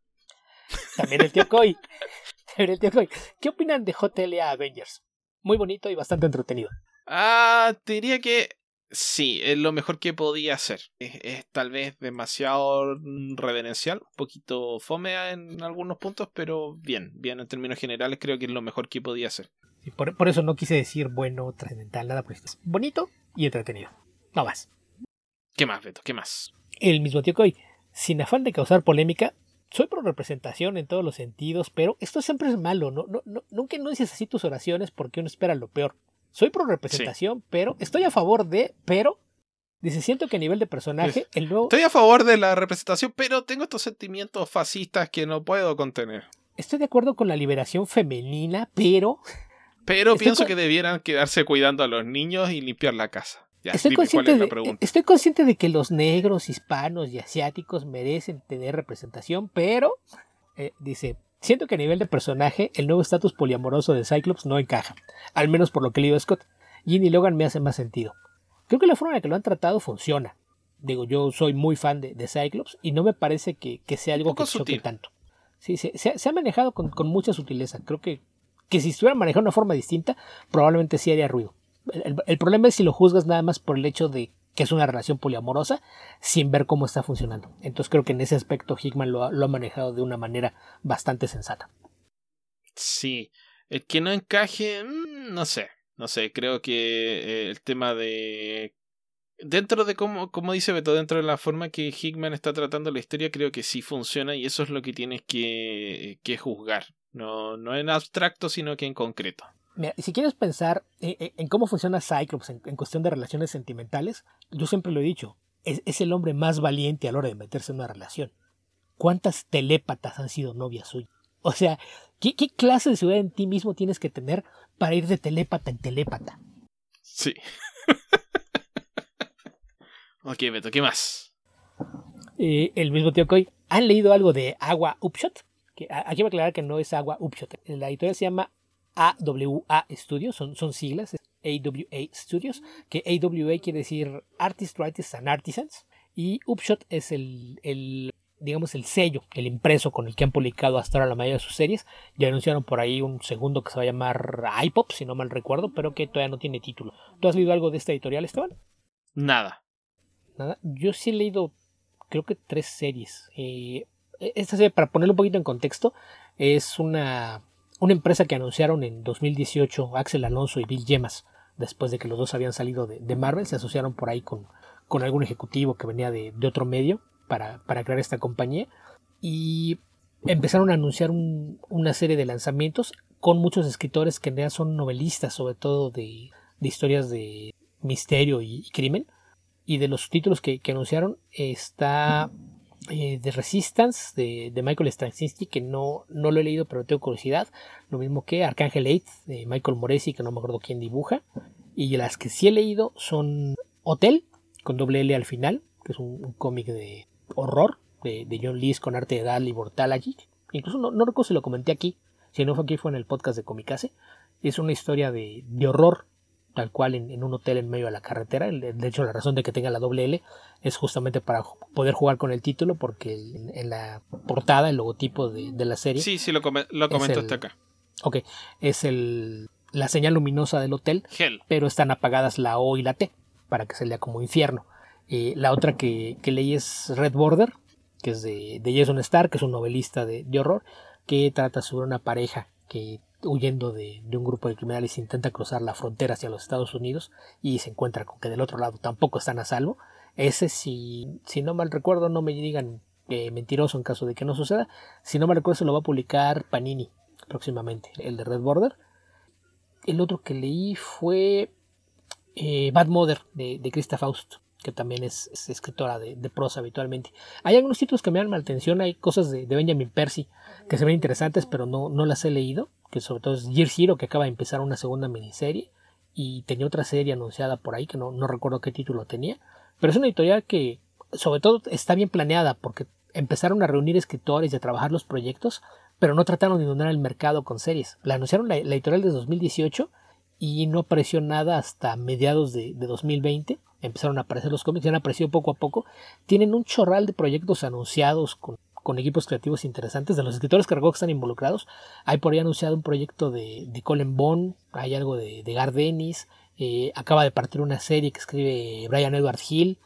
También el tío Koi. el tío Koi. ¿Qué opinan de JLA Avengers? Muy bonito y bastante entretenido. Ah, te diría que Sí, es lo mejor que podía hacer. Es, tal vez demasiado reverencial, un poquito fome en algunos puntos, pero bien, bien en términos generales creo que es lo mejor que podía hacer. por, eso no quise decir bueno, trascendental, nada, pues es bonito y entretenido. No más. ¿Qué más, Beto? ¿Qué más? El mismo tío Coy, sin afán de causar polémica, soy pro representación en todos los sentidos, pero esto siempre es malo, ¿no? no, no nunca no dices así tus oraciones porque uno espera lo peor soy pro representación, pero estoy a favor de, pero dice, siento que a nivel de personaje el nuevo... Estoy a favor de la representación, pero tengo estos sentimientos fascistas que no puedo contener. Estoy de acuerdo con la liberación femenina, pero... Pero pienso que debieran quedarse cuidando a los niños y limpiar la casa. estoy, consciente de, estoy consciente de que los negros, hispanos y asiáticos merecen tener representación, pero, eh, dice, Siento que a nivel de personaje, el nuevo estatus poliamoroso de Cyclops no encaja, al menos por lo que leído Scott. Ginny Logan me hace más sentido. Creo que la forma en la que lo han tratado funciona. Digo, yo soy muy fan de, Cyclops y no me parece que, sea algo que choque tanto. Sí, se, se, ha manejado con, mucha sutileza. Creo que, que si estuviera manejado de una forma distinta, probablemente sí haría ruido. el, problema es si lo juzgas nada más por el hecho de que es una relación poliamorosa, sin ver cómo está funcionando. Entonces creo que en ese aspecto Hickman lo ha, manejado de una manera bastante sensata. Sí, el que no encaje, mm, no sé, no sé, creo que eh, el tema de... Dentro de cómo, como dice Beto, dentro de la forma que Hickman está tratando la historia, creo que sí funciona y eso es lo que tienes que, que juzgar. No, no en abstracto, sino que en concreto si quieres pensar en, cómo funciona Cyclops en, cuestión de relaciones sentimentales, yo siempre lo he dicho, es, el hombre más valiente a la hora de meterse en una relación. ¿Cuántas telépatas han sido novias suyas? O sea, ¿qué, clase de seguridad en ti mismo tienes que tener para ir de telépata en telépata? Sí. ok, Beto, ¿qué más? Eh, el mismo tío Coy. ¿Han leído algo de Agua Upshot? Que, aquí voy a aclarar que no es Agua Upshot. La editorial se llama AWA Studios, son, son siglas, AWA Studios, que AWA quiere decir Artist, Writers and Artisans, y Upshot es el, el, digamos, el sello, el impreso con el que han publicado hasta ahora la mayoría de sus series. Ya anunciaron por ahí un segundo que se va a llamar iPop, si no mal recuerdo, pero que todavía no tiene título. ¿Tú has leído algo de esta editorial, Esteban? Nada. Nada. Yo sí he leído, creo que tres series. Eh, esta serie, para ponerlo un poquito en contexto, es una una empresa que anunciaron en 2018 Axel Alonso y Bill Yemas, después de que los dos habían salido de, Marvel, se asociaron por ahí con, con algún ejecutivo que venía de, otro medio para, crear esta compañía y empezaron a anunciar una serie de lanzamientos con muchos escritores que en son novelistas, sobre todo de, historias de misterio y, crimen. Y de los títulos que anunciaron está eh, de Resistance de, de, Michael Straczynski, que no, no lo he leído, pero tengo curiosidad. Lo mismo que Arcángel 8 de Michael Moresi, que no me acuerdo quién dibuja. Y las que sí he leído son Hotel, con doble L al final, que es un, cómic de horror de, de, John Lees con arte de Dal y. Incluso no, no, recuerdo si lo comenté aquí, si no fue aquí fue en el podcast de Comicase. Es una historia de, de horror tal cual en, un hotel en medio de la carretera. De hecho, la razón de que tenga la doble L es justamente para poder jugar con el título, porque en, la portada, el logotipo de, la serie. Sí, sí, lo, lo comento hasta acá. Ok, es el, la señal luminosa del hotel, Hell. pero están apagadas la O y la T, para que se lea como infierno. Eh, la otra que, que, leí es Red Border, que es de, de Jason Starr, que es un novelista de, de horror, que trata sobre una pareja que huyendo de, un grupo de criminales intenta cruzar la frontera hacia los Estados Unidos y se encuentra con que del otro lado tampoco están a salvo. Ese, si, si no mal recuerdo, no me digan eh, mentiroso en caso de que no suceda. Si no mal recuerdo, se lo va a publicar Panini próximamente, el de Red Border. El otro que leí fue eh, Bad Mother de, de Krista Faust que también es, escritora de, prosa habitualmente. Hay algunos títulos que me dan mal atención, hay cosas de, Benjamin Percy que se ven interesantes, pero no, no las he leído, que sobre todo es Year Zero, que acaba de empezar una segunda miniserie, y tenía otra serie anunciada por ahí, que no, no recuerdo qué título tenía, pero es una editorial que sobre todo está bien planeada, porque empezaron a reunir escritores y a trabajar los proyectos, pero no trataron de inundar el mercado con series. La anunciaron la, editorial de 2018 y no apareció nada hasta mediados de, de 2020 empezaron a aparecer los cómics, y han aparecido poco a poco. Tienen un chorral de proyectos anunciados con, equipos creativos interesantes. De los escritores que están involucrados, hay por ahí anunciado un proyecto de, de Colin Bond, hay algo de, de Gar Dennis, eh, acaba de partir una serie que escribe Brian Edward Hill.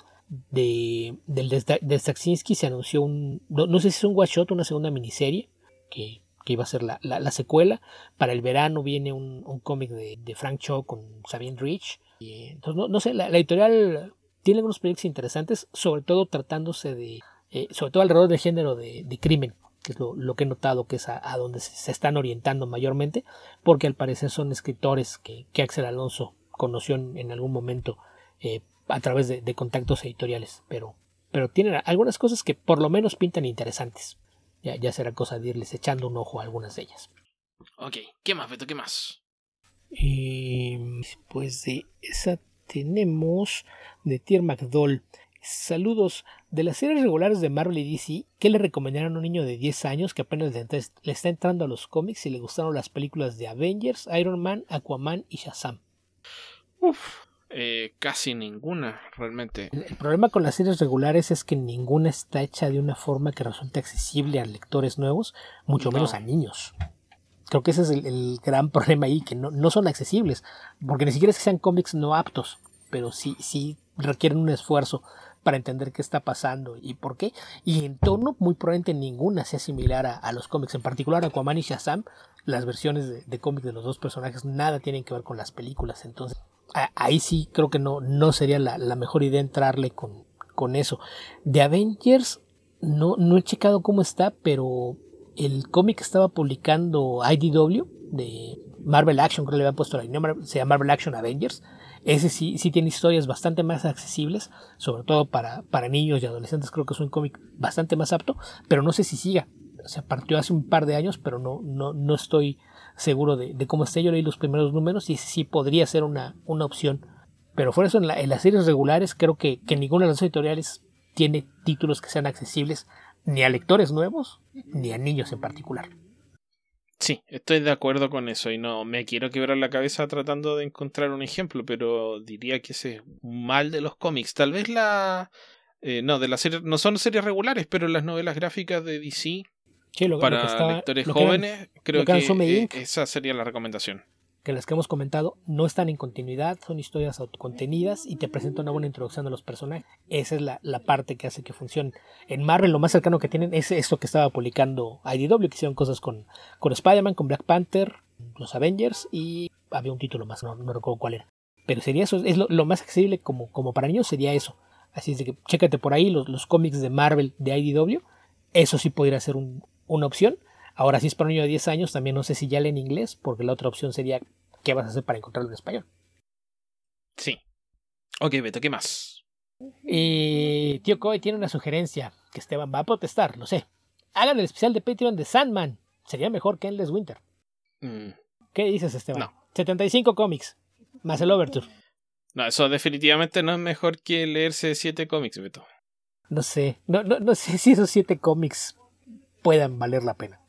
De, del de, se anunció un, no, sé si es un one shot, una segunda miniserie que, que iba a ser la, la, secuela. Para el verano viene un, un cómic de, de Frank Cho con Sabine Rich entonces, no, sé, la, editorial tiene algunos proyectos interesantes, sobre todo tratándose de, eh, sobre todo alrededor del género de, crimen, que es lo, que he notado que es a, donde se, están orientando mayormente, porque al parecer son escritores que, que Axel Alonso conoció en, algún momento eh, a través de, contactos editoriales, pero, pero tienen algunas cosas que por lo menos pintan interesantes. Ya, ya será cosa de irles echando un ojo a algunas de ellas. Ok, ¿qué más, Beto? ¿Qué más? Y pues de esa tenemos de Tier McDoll. Saludos. De las series regulares de Marvel y DC, ¿qué le recomendaron a un niño de 10 años que apenas le está entrando a los cómics y le gustaron las películas de Avengers, Iron Man, Aquaman y Shazam? Uf, eh, casi ninguna, realmente. El, problema con las series regulares es que ninguna está hecha de una forma que resulte accesible a lectores nuevos, mucho menos a niños. Creo que ese es el, gran problema ahí, que no, son accesibles, porque ni siquiera es que sean cómics no aptos, pero sí, sí requieren un esfuerzo para entender qué está pasando y por qué. Y en tono, muy probablemente ninguna sea similar a, los cómics, en particular Aquaman y Shazam, las versiones de, cómics de los dos personajes nada tienen que ver con las películas, entonces ahí sí creo que no, no sería la, mejor idea entrarle con, con eso. De Avengers, no, no he checado cómo está, pero el cómic que estaba publicando IDW de Marvel Action, creo que le habían puesto nombre, se llama Marvel Action Avengers. Ese sí, sí tiene historias bastante más accesibles, sobre todo para, para niños y adolescentes. Creo que es un cómic bastante más apto, pero no sé si siga. Se partió hace un par de años, pero no, no, no estoy seguro de, cómo esté. Yo leí los primeros números y sí podría ser una, una opción. Pero fuera eso, en, en las series regulares, creo que, que ninguna de las editoriales tiene títulos que sean accesibles ni a lectores nuevos, ni a niños en particular. Sí, estoy de acuerdo con eso y no me quiero quebrar la cabeza tratando de encontrar un ejemplo, pero diría que ese es un mal de los cómics. Tal vez la... Eh, no, de las series, no son series regulares, pero las novelas gráficas de DC para lectores jóvenes, creo que, eh, esa sería la recomendación que las que hemos comentado no están en continuidad, son historias autocontenidas y te presentan una buena introducción de los personajes. Esa es la, parte que hace que funcionen. En Marvel lo más cercano que tienen es esto que estaba publicando IDW, que hicieron cosas con, con Spider-Man, con Black Panther, los Avengers y había un título más, no, recuerdo cuál era. Pero sería eso, es lo, más accesible como, como para niños sería eso. Así es que chécate por ahí los, los cómics de Marvel de IDW. Eso sí podría ser una opción. Ahora, si es para un niño de 10 años, también no sé si ya lee en inglés, porque la otra opción sería ¿qué vas a hacer para encontrarlo en español? Sí. Ok, Beto, ¿qué más? Y tío Coy tiene una sugerencia que Esteban va a protestar, lo sé. Hagan el especial de Patreon de Sandman. Sería mejor que Endless Winter. Mm, ¿Qué dices, Esteban? No. 75 cómics, más el Overture. No, eso definitivamente no es mejor que leerse siete cómics, Beto. No sé, no, no, no sé si esos siete cómics puedan valer la pena.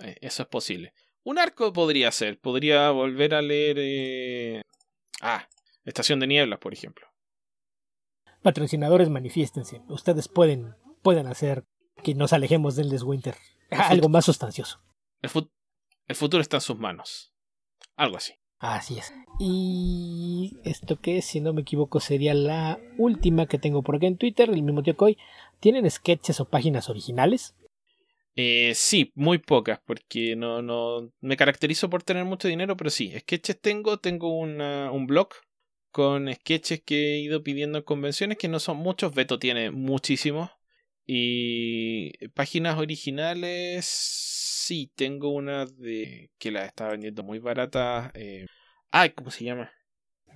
Eh, Eso es posible. Un arco podría ser. Podría volver a leer. eh, Ah, Estación de Nieblas, por ejemplo. Patrocinadores, manifiéstense. Ustedes pueden, pueden hacer que nos alejemos del Endless Winter. Algo más sustancioso. El, fut- el futuro está en sus manos. Algo así. Así es. Y esto que, si no me equivoco, sería la última que tengo por acá en Twitter, el mismo tío Coy. ¿Tienen sketches o páginas originales? Eh, sí, muy pocas, porque no, no me caracterizo por tener mucho dinero, pero sí, sketches tengo, tengo una- un blog con sketches que he ido pidiendo en convenciones, que no son muchos, Beto tiene muchísimos. Y páginas originales, sí, tengo una de que la estaba vendiendo muy barata. Eh, ay, ¿cómo se llama?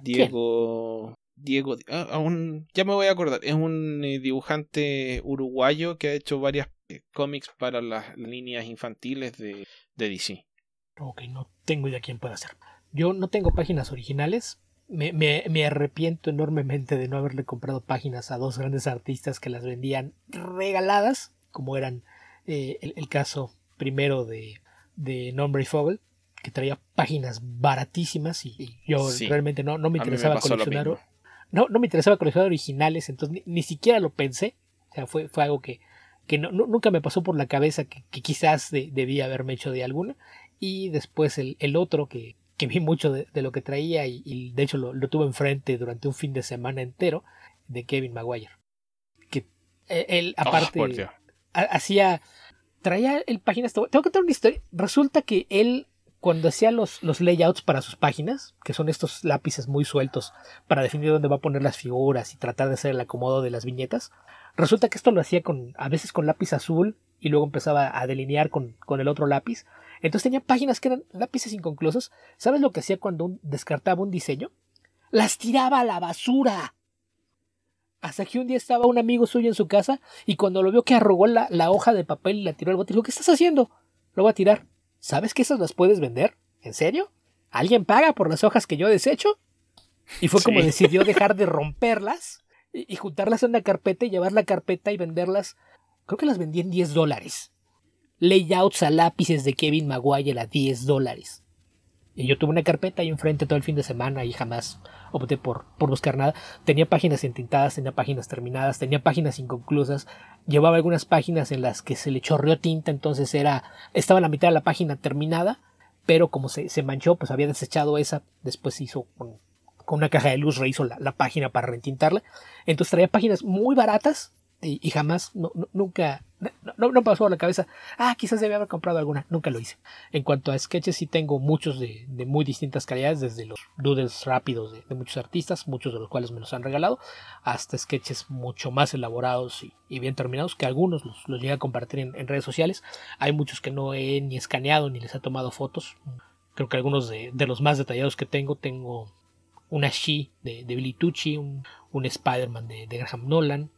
Diego... Diego, ah, ya me voy a acordar, es un eh, dibujante uruguayo que ha hecho varias cómics para las líneas infantiles de, de DC. Ok, no tengo idea quién puede hacer. Yo no tengo páginas originales. Me, me- me arrepiento enormemente de no haberle comprado páginas a dos grandes artistas que las vendían regaladas, como eran eh, el, el caso primero de, de Nombre y Fogel, que traía páginas baratísimas y, y yo Sí. realmente no, no me interesaba coleccionar. No, no me interesaba coleccionar originales, entonces ni, ni siquiera lo pensé. O sea, fue, fue algo que, que no- nunca me pasó por la cabeza que, que quizás de- debía haberme hecho de alguna. Y después el, el otro que, que vi mucho de, de lo que traía y, y de hecho lo, lo tuve enfrente durante un fin de semana entero de Kevin Maguire. Que eh, él Oh, aparte ha- hacía traía el páginas tengo que contar una historia resulta que él cuando hacía los, los layouts para sus páginas que son estos lápices muy sueltos para definir dónde va a poner las figuras y tratar de hacer el acomodo de las viñetas resulta que esto lo hacía con a veces con lápiz azul y luego empezaba a delinear con, con el otro lápiz entonces tenía páginas que eran lápices inconclusos sabes lo que hacía cuando un- descartaba un diseño las tiraba a la basura hasta que un día estaba un amigo suyo en su casa y cuando lo vio que arrugó la, la hoja de papel y la tiró al bote, dijo, ¿qué estás haciendo? Lo voy a tirar. ¿Sabes que esas las puedes vender? ¿En serio? ¿Alguien paga por las hojas que yo desecho? Y fue como Sí. decidió dejar de romperlas y, juntarlas en una carpeta y llevar la carpeta y venderlas. Creo que las vendí en 10 dólares. Layouts a lápices de Kevin Maguire a 10 dólares. Y yo tuve una carpeta ahí enfrente todo el fin de semana y jamás opté por, por buscar nada. Tenía páginas entintadas, tenía páginas terminadas, tenía páginas inconclusas. Llevaba algunas páginas en las que se le chorreó tinta, entonces era estaba la mitad de la página terminada, pero como se, se manchó, pues había desechado esa. Después hizo con, con una caja de luz, rehizo la, la página para retintarla. Entonces traía páginas muy baratas y, y jamás, no, no- nunca, no, no, pasó por la cabeza, ah, quizás debe haber comprado alguna. Nunca lo hice. En cuanto a sketches, sí tengo muchos de, de muy distintas calidades, desde los doodles rápidos de, de muchos artistas, muchos de los cuales me los han regalado, hasta sketches mucho más elaborados y, y bien terminados, que algunos los, los llegué a compartir en, en redes sociales. Hay muchos que no he ni escaneado ni les he tomado fotos. Creo que algunos de, de los más detallados que tengo, tengo una She de, de Billy Tucci, un, un Spider-Man de, de Graham Nolan,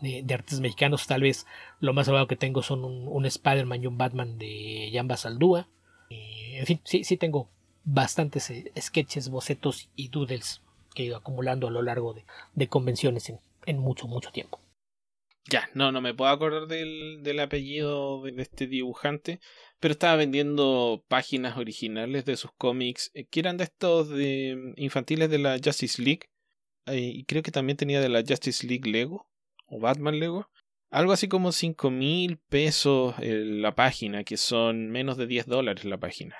de, artistas mexicanos, tal vez lo más elevado que tengo son un, un Spider-Man y un Batman de Jamba Saldúa. En fin, sí, sí tengo bastantes eh, sketches, bocetos y doodles que he ido acumulando a lo largo de, de convenciones en, en mucho, mucho tiempo. Ya, no, no me puedo acordar del, del apellido de este dibujante, pero estaba vendiendo páginas originales de sus cómics, eh, que eran de estos infantiles de la Justice League, eh, y creo que también tenía de la Justice League Lego, o Batman Lego. Algo así como 5 mil pesos eh, la página, que son menos de 10 dólares la página.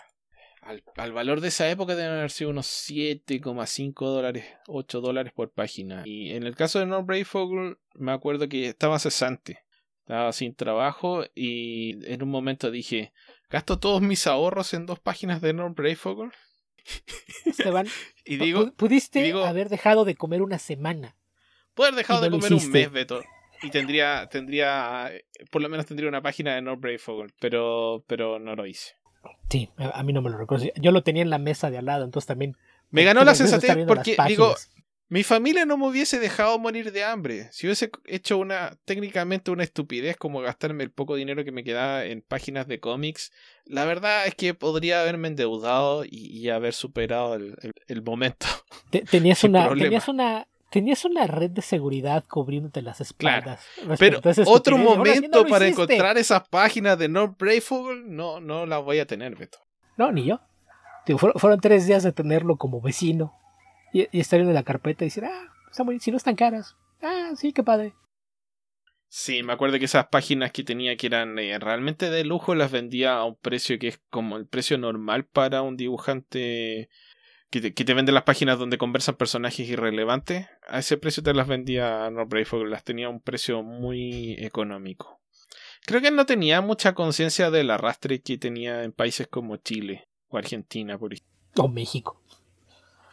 Al, al valor de esa época deben haber sido unos 7,5 dólares, 8 dólares por página. Y en el caso de North Brayfogle, me acuerdo que estaba cesante. Estaba sin trabajo y en un momento dije, ¿gasto todos mis ahorros en dos páginas de North Brayfogle? Esteban, Y digo, pu- pudiste y digo- haber dejado de comer una semana. puedo haber dejado no de comer un mes, Beto. Y tendría, tendría, por lo menos tendría una página de North Brayfogle, pero, pero no lo hice. Sí, a, mí no me lo recuerdo. Yo lo tenía en la mesa de al lado, entonces también. Me ganó la sensatez porque, digo. Mi familia no me hubiese dejado morir de hambre. Si hubiese hecho una técnicamente una estupidez como gastarme el poco dinero que me quedaba en páginas de cómics, la verdad es que podría haberme endeudado y, haber superado el, momento. tenías, una, tenías una tenías una red de seguridad cubriéndote las espaldas. pero otro momento para encontrar esas páginas de No Brave no, no las voy a tener, Beto. No, ni yo. fueron tres días de tenerlo como vecino y, estar en la carpeta y decir, ah, está muy, si no están caras. Ah, sí, qué padre. Sí, me acuerdo que esas páginas que tenía que eran eh, realmente de lujo las vendía a un precio que es como el precio normal para un dibujante que te, que te vende las páginas donde conversan personajes irrelevantes. A ese precio te las vendía No Brave las tenía a un precio muy económico. Creo que no tenía mucha conciencia del arrastre que tenía en países como Chile o Argentina, por ejemplo. O México.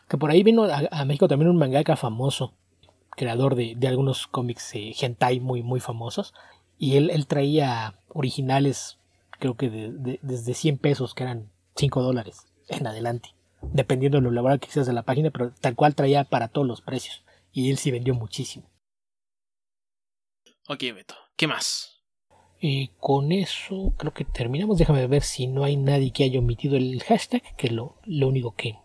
Que por ahí vino a, México también un mangaka famoso, creador de, algunos cómics eh, hentai muy, muy famosos. Y él, él traía originales, creo que desde 100 pesos, que eran 5 dólares en adelante. Dependiendo de lo laboral que hicieras de la página, pero tal cual traía para todos los precios. Y él sí vendió muchísimo. Ok, Beto. ¿Qué más? Y con eso creo que terminamos. Déjame ver si no hay nadie que haya omitido el hashtag, que es lo, lo único que,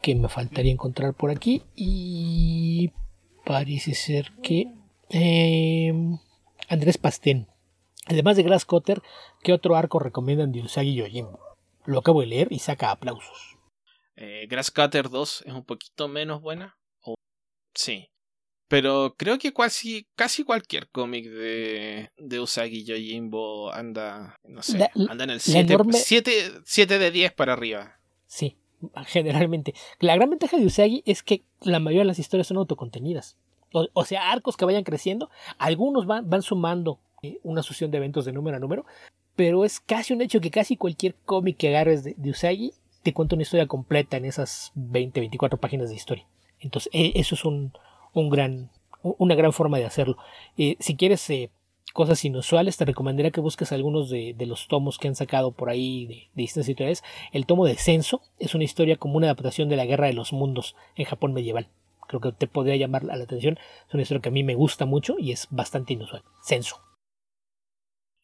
que me faltaría encontrar por aquí. Y parece ser que em, Andrés Pastén. Además de Grass Cutter, ¿qué otro arco recomiendan de Usagi Yojimbo? Lo acabo de leer y saca aplausos. Eh, Grass Cutter 2 es un poquito menos buena. Sí. Pero creo que casi, casi cualquier cómic de, de Usagi Yojimbo anda, no sé, anda en el 7 de 10 para arriba. Sí, generalmente. La gran ventaja de Usagi es que la mayoría de las historias son autocontenidas. O, sea, arcos que vayan creciendo. Algunos van, van sumando eh, una sucesión de eventos de número a número. Pero es casi un hecho que casi cualquier cómic que agarres de, Usagi te cuenta una historia completa en esas 20, 24 páginas de historia. Entonces, e, eso es un, un gran, una gran forma de hacerlo. Eh, si quieres eh, cosas inusuales, te recomendaría que busques algunos de, los tomos que han sacado por ahí de, distintas historias. El tomo de Censo es una historia como una adaptación de la Guerra de los Mundos en Japón medieval. Creo que te podría llamar la atención. Es una historia que a mí me gusta mucho y es bastante inusual. Censo.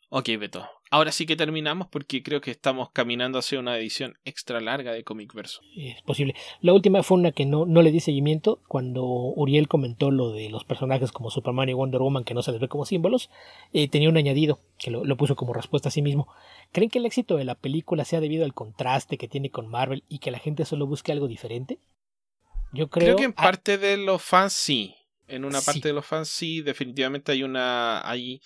Ok, Beto. Ahora sí que terminamos porque creo que estamos caminando hacia una edición extra larga de Comic Verso. Es posible. La última fue una que no, no le di seguimiento cuando Uriel comentó lo de los personajes como Superman y Wonder Woman que no se les ve como símbolos. Eh, tenía un añadido que lo, puso como respuesta a sí mismo. ¿Creen que el éxito de la película sea debido al contraste que tiene con Marvel y que la gente solo busque algo diferente? Yo creo, que en parte de los fans sí. En una parte de los fans sí, definitivamente hay una. Hay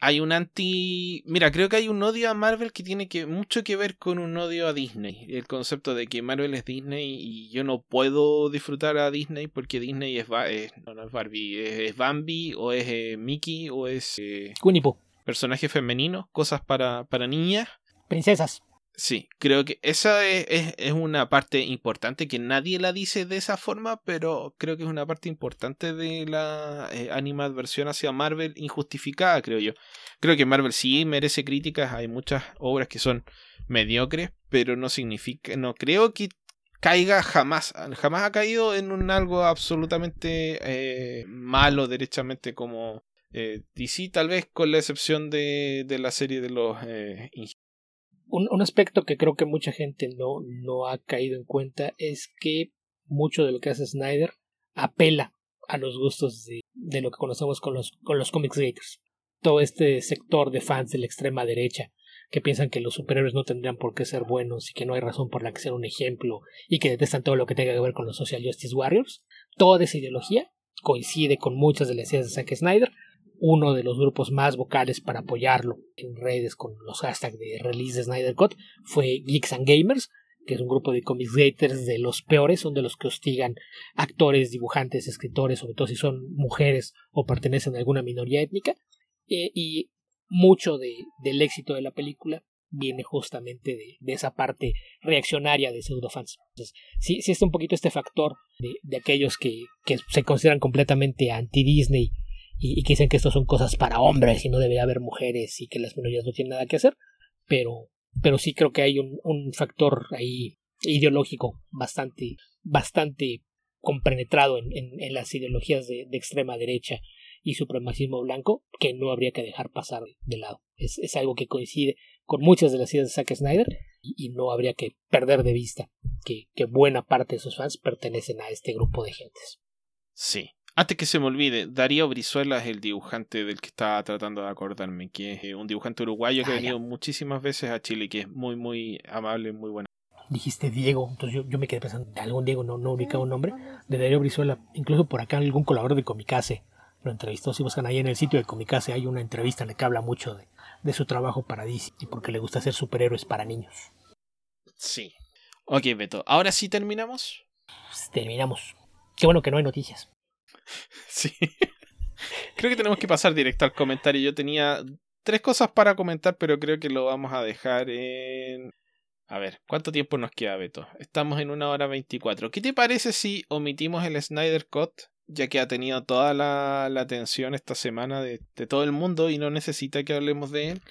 hay un anti. Mira, creo que hay un odio a Marvel que tiene que mucho que ver con un odio a Disney. El concepto de que Marvel es Disney y yo no puedo disfrutar a Disney porque Disney es, no, no es Barbie, es, Bambi o es eh, Mickey o es. Eh, Personaje femenino, cosas para, para niñas. Princesas. Sí, creo que esa es, es, una parte importante que nadie la dice de esa forma, pero creo que es una parte importante de la eh, animadversión hacia Marvel injustificada, creo yo. Creo que Marvel sí merece críticas, hay muchas obras que son mediocres, pero no significa, no creo que caiga jamás, jamás ha caído en un algo absolutamente eh, malo derechamente como eh, DC, tal vez con la excepción de, de la serie de los eh, un, aspecto que creo que mucha gente no, no ha caído en cuenta es que mucho de lo que hace Snyder apela a los gustos de, de lo que conocemos con los, con los comics gators. Todo este sector de fans de la extrema derecha que piensan que los superhéroes no tendrían por qué ser buenos y que no hay razón por la que ser un ejemplo y que detestan todo lo que tenga que ver con los Social Justice Warriors. Toda esa ideología coincide con muchas de las ideas de Zack Snyder, uno de los grupos más vocales para apoyarlo en redes con los hashtags de release de Snyder Cut fue Geeks and Gamers, que es un grupo de comics haters de los peores, son de los que hostigan actores, dibujantes, escritores, sobre todo si son mujeres o pertenecen a alguna minoría étnica. Eh, y mucho de, del éxito de la película viene justamente de, esa parte reaccionaria de pseudofans. Entonces, sí, sí está un poquito este factor de, de aquellos que, que se consideran completamente anti-Disney y, que dicen que esto son cosas para hombres y no debe haber mujeres y que las minorías no tienen nada que hacer, pero, pero sí creo que hay un, un factor ahí ideológico bastante, bastante compenetrado en, en, las ideologías de, extrema derecha y supremacismo blanco que no habría que dejar pasar de lado. Es, es algo que coincide con muchas de las ideas de Zack Snyder y, no habría que perder de vista que, que, buena parte de sus fans pertenecen a este grupo de gentes. Sí. Antes que se me olvide, Darío Brizuela es el dibujante del que estaba tratando de acordarme, que es eh, un dibujante uruguayo que ha ah, venido muchísimas veces a Chile, que es muy, muy amable, muy bueno. Dijiste Diego, entonces yo, me quedé pensando, de algún Diego no, no ubicaba un nombre, de Darío Brizuela, incluso por acá algún colaborador de Comicase lo entrevistó, si buscan ahí en el sitio de Comicase hay una entrevista en la que habla mucho de, de su trabajo para DC y porque le gusta hacer superhéroes para niños. Sí. Ok, Beto. ¿Ahora sí terminamos? Pues terminamos. Qué bueno que no hay noticias. Sí. creo que tenemos que pasar directo al comentario. Yo tenía tres cosas para comentar, pero creo que lo vamos a dejar en... A ver, ¿cuánto tiempo nos queda, Beto? Estamos en una hora veinticuatro. ¿Qué te parece si omitimos el Snyder Cut ya que ha tenido toda la, atención esta semana de, todo el mundo y no necesita que hablemos de él.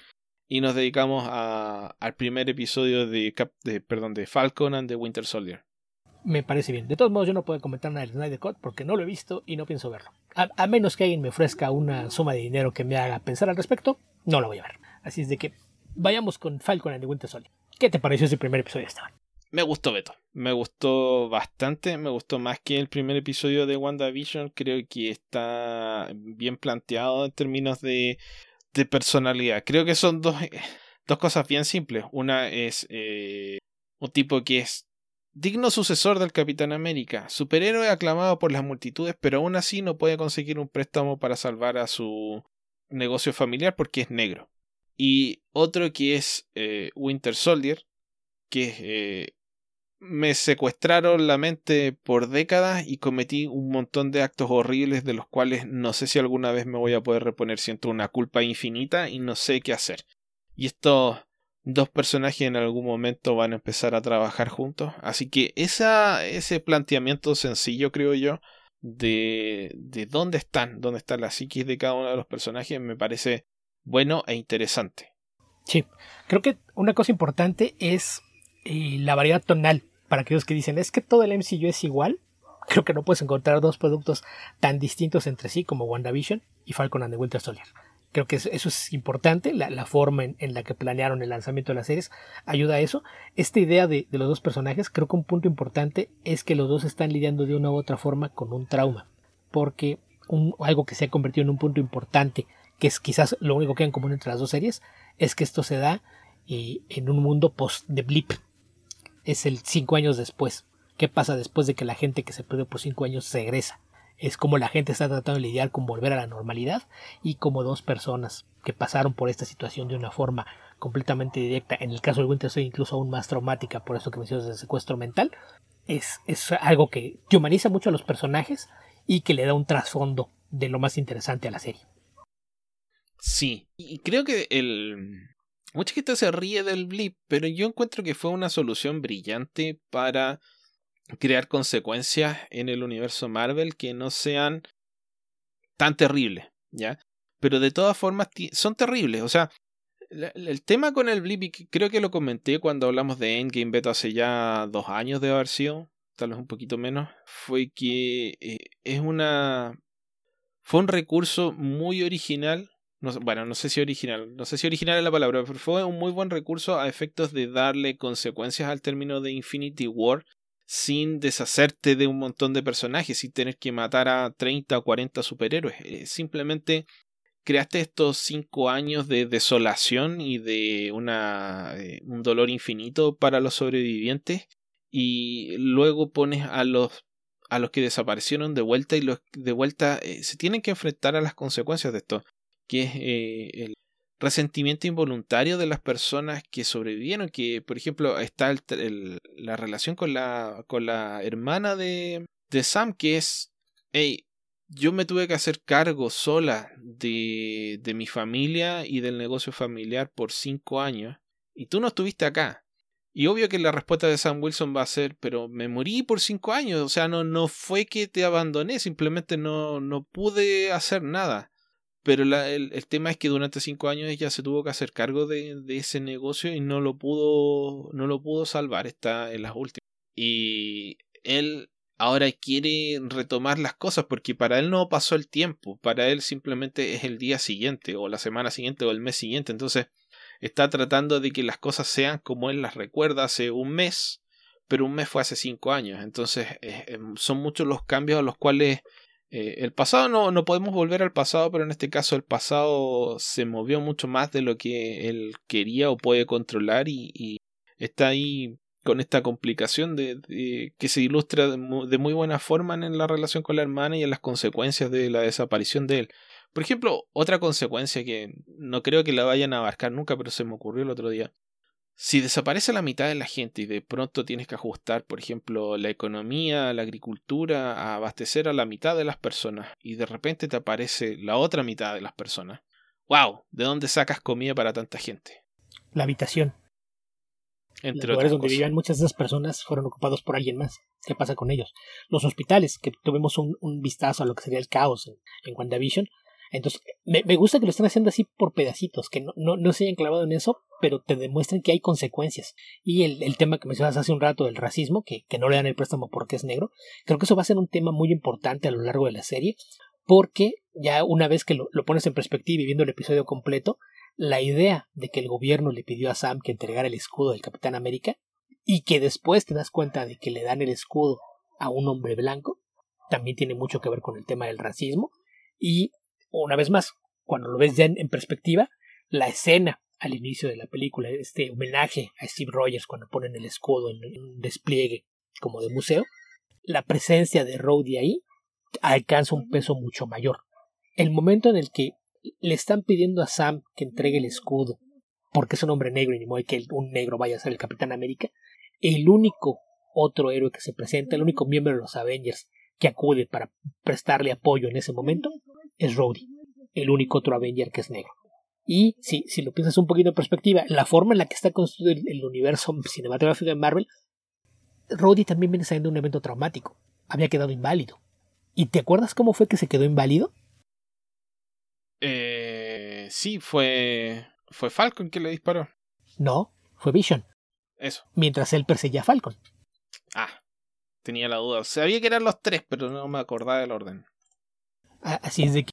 Y nos dedicamos al primer episodio de, de, perdón, de Falcon and the Winter Soldier. Me parece bien. De todos modos, yo no puedo comentar nada del Snyder Cut porque no lo he visto y no pienso verlo. A, menos que alguien me ofrezca una suma de dinero que me haga pensar al respecto, no lo voy a ver. Así es de que vayamos con Falcon and the Winter Soldier. ¿Qué te pareció ese primer episodio, Esteban? Me gustó Beto, me gustó bastante, me gustó más que el primer episodio de WandaVision, creo que está bien planteado en términos de, de personalidad. Creo que son dos, dos cosas bien simples. Una es eh, un tipo que es digno sucesor del Capitán América, superhéroe aclamado por las multitudes, pero aún así no puede conseguir un préstamo para salvar a su negocio familiar porque es negro. Y otro que es eh, Winter Soldier, que eh, me secuestraron la mente por décadas y cometí un montón de actos horribles de los cuales no sé si alguna vez me voy a poder reponer. Siento una culpa infinita y no sé qué hacer. Y estos dos personajes en algún momento van a empezar a trabajar juntos. Así que esa, ese planteamiento sencillo, creo yo, de, de dónde están, dónde está la psiquis de cada uno de los personajes, me parece bueno e interesante. Sí, creo que una cosa importante es eh, la variedad tonal para aquellos que dicen es que todo el MCU es igual. Creo que no puedes encontrar dos productos tan distintos entre sí como WandaVision y Falcon and the Winter Soldier. Creo que eso, es importante, la, forma en, la que planearon el lanzamiento de las series ayuda a eso. Esta idea de, los dos personajes, creo que un punto importante es que los dos están lidiando de una u otra forma con un trauma. Porque algo que se ha convertido en un punto importante, que es quizás lo único que hay en común entre las dos series, es que esto se da eh, en un mundo post de blip, es el cinco años después. ¿Qué pasa después de que la gente que se perdió por cinco años regresa? Es como la gente está tratando de lidiar con volver a la normalidad y como dos personas que pasaron por esta situación de una forma completamente directa, en el caso de Winter Soldier incluso aún más traumática por eso que mencionas del secuestro mental, es, es algo que, humaniza mucho a los personajes y que le da un trasfondo de lo más interesante a la serie. Sí, y creo que el, Mucha gente se ríe del blip, pero yo encuentro que fue una solución brillante para crear consecuencias en el universo Marvel que no sean tan terribles, ¿ya? Pero de todas formas son terribles, o sea, el tema con el blip, creo que lo comenté cuando hablamos de Endgame Beta hace ya dos años de haber sido, tal vez un poquito menos, fue que eh, es una... fue un recurso muy original bueno, no sé si original, no sé si original es la palabra, pero fue un muy buen recurso a efectos de darle consecuencias al término de Infinity War sin deshacerte de un montón de personajes, sin tener que matar a 30 o 40 superhéroes. Eh, simplemente creaste estos cinco años de desolación y de una, eh, un dolor infinito para los sobrevivientes y luego pones a los a los que desaparecieron de vuelta y los de vuelta eh, se tienen que enfrentar a las consecuencias de esto que es el resentimiento involuntario de las personas que sobrevivieron, que por ejemplo está la relación con la, con la hermana de, de Sam, que es, hey, yo me tuve que hacer cargo sola de, de mi familia y del negocio familiar por cinco años, y tú no estuviste acá. Y obvio que la respuesta de Sam Wilson va a ser, pero me morí por cinco años, o sea, no, no fue que te abandoné, simplemente no, no pude hacer nada. Pero el, tema es que durante cinco años ella se tuvo que hacer cargo de, ese negocio y no lo pudo, no lo pudo salvar. Está en las últimas. Y él ahora quiere retomar las cosas porque para él no pasó el tiempo, para él simplemente es el día siguiente o la semana siguiente o el mes siguiente, entonces está tratando de que las cosas sean como él las recuerda hace un mes, pero un mes fue hace cinco años, entonces em, son muchos los cambios a los cuales eh, el pasado no, no podemos volver al pasado, pero en este caso el pasado se movió mucho más de lo que él quería o puede controlar y, está ahí con esta complicación de, que se ilustra de muy, buena forma en la relación con la hermana y en las consecuencias de la desaparición de él. Por ejemplo, otra consecuencia que no creo que la vayan a abarcar nunca, pero se me ocurrió el otro día. Si desaparece la mitad de la gente y de pronto tienes que ajustar, por ejemplo, la economía, la agricultura, a abastecer a la mitad de las personas y de repente te aparece la otra mitad de las personas. ¡Wow! ¿De dónde sacas comida para tanta gente? La habitación. Entre los lugares donde vivían muchas de esas personas fueron ocupados por alguien más. ¿Qué pasa con ellos? Los hospitales, que tuvimos un, vistazo a lo que sería el caos en, en WandaVision. Entonces, me, gusta que lo estén haciendo así por pedacitos, que no, no, no, se hayan clavado en eso, pero te demuestren que hay consecuencias. Y el, el tema que mencionas hace un rato del racismo, que, que no le dan el préstamo porque es negro, creo que eso va a ser un tema muy importante a lo largo de la serie, porque ya una vez que lo, lo pones en perspectiva y viendo el episodio completo, la idea de que el gobierno le pidió a Sam que entregara el escudo del Capitán América y que después te das cuenta de que le dan el escudo a un hombre blanco, también tiene mucho que ver con el tema del racismo y una vez más, cuando lo ves ya en, perspectiva, la escena al inicio de la película, este homenaje a Steve Rogers cuando ponen el escudo en, un despliegue como de museo, la presencia de Rhodey ahí alcanza un peso mucho mayor. El momento en el que le están pidiendo a Sam que entregue el escudo, porque es un hombre negro y ni modo que un negro vaya a ser el Capitán América. El único otro héroe que se presenta, el único miembro de los Avengers que acude para prestarle apoyo en ese momento, es Rhodey, el único otro Avenger que es negro. Y si, si lo piensas un poquito en perspectiva, la forma en la que está construido el, universo cinematográfico de Marvel, Rhodey también viene saliendo de un evento traumático. Había quedado inválido. ¿Y te acuerdas cómo fue que se quedó inválido? Eh, sí, fue. Fue Falcon quien le disparó. No, fue Vision. Eso. Mientras él perseguía a Falcon. Ah, tenía la duda. Sabía que eran los tres, pero no me acordaba del orden. Así es de que.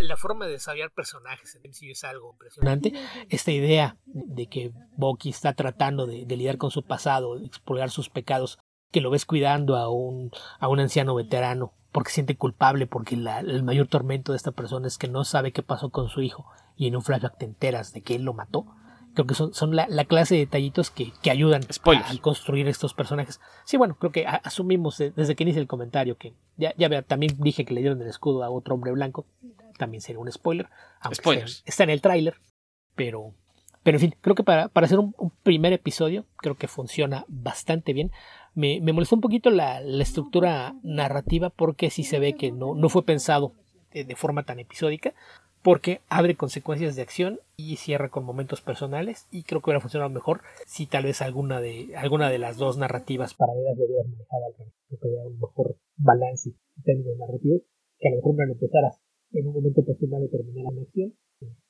La, forma de desarrollar personajes en sí es algo impresionante. Esta idea de que Bucky está tratando de, de lidiar con su pasado, de explorar sus pecados, que lo ves cuidando a un, a un anciano veterano porque siente culpable, porque el mayor tormento de esta persona es que no sabe qué pasó con su hijo y en un flashback te enteras de que él lo mató. Creo que son, son la, clase de detallitos que, que ayudan a, construir estos personajes. Sí, bueno, creo que asumimos desde que inicia el comentario que ya, ya vea, también dije que le dieron el escudo a otro hombre blanco. También sería un spoiler. Aunque Está, en el tráiler. Pero, pero en fin, creo que para, para hacer un, un, primer episodio, creo que funciona bastante bien me, me molestó un poquito la, la, estructura narrativa porque sí se ve que no, no fue pensado de, forma tan episódica porque abre consecuencias de acción y cierra con momentos personales y creo que hubiera funcionado mejor si tal vez alguna de alguna de las dos narrativas paralelas lo hubieras manejado al revés. Que un mejor balance en términos narrativos que a lo mejor no empezaras en un momento personal y terminar la acción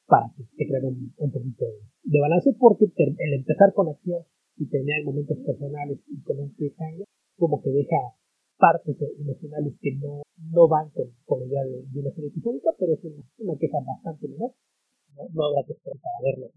para que te creara un, poquito de balance porque el empezar con acción y tener momentos personales y con un cliffhanger, como que deja partes emocionales que no, no van con, con la idea de, una serie episódica, pero es una, queja bastante menor. No, no habrá que esperar para verlo.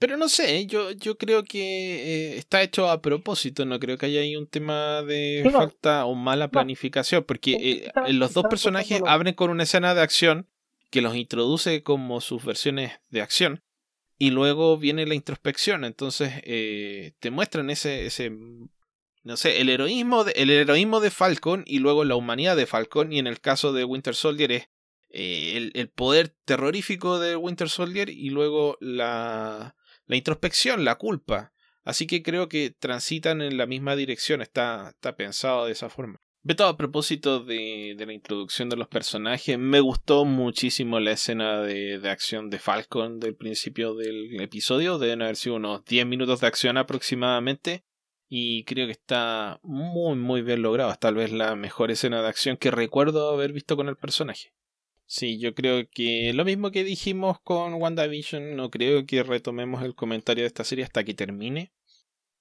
Pero no sé, yo, yo creo que eh, está hecho a propósito, no creo que haya ahí un tema de falta o mala planificación, porque eh, los dos personajes abren con una escena de acción que los introduce como sus versiones de acción, y luego viene la introspección, entonces eh, te muestran ese, ese, no sé, el heroísmo, de, el heroísmo de Falcon y luego la humanidad de Falcon, y en el caso de Winter Soldier es eh, el, el, poder terrorífico de Winter Soldier y luego la, la introspección, la culpa. Así que creo que transitan en la misma dirección, está, está pensado de esa forma. Beto, a propósito de, de, la introducción de los personajes, me gustó muchísimo la escena de, de, acción de Falcon del principio del episodio. Deben haber sido unos 10 minutos de acción aproximadamente. Y creo que está muy, muy bien logrado. Tal vez la mejor escena de acción que recuerdo haber visto con el personaje. Sí, yo creo que lo mismo que dijimos con WandaVision, no creo que retomemos el comentario de esta serie hasta que termine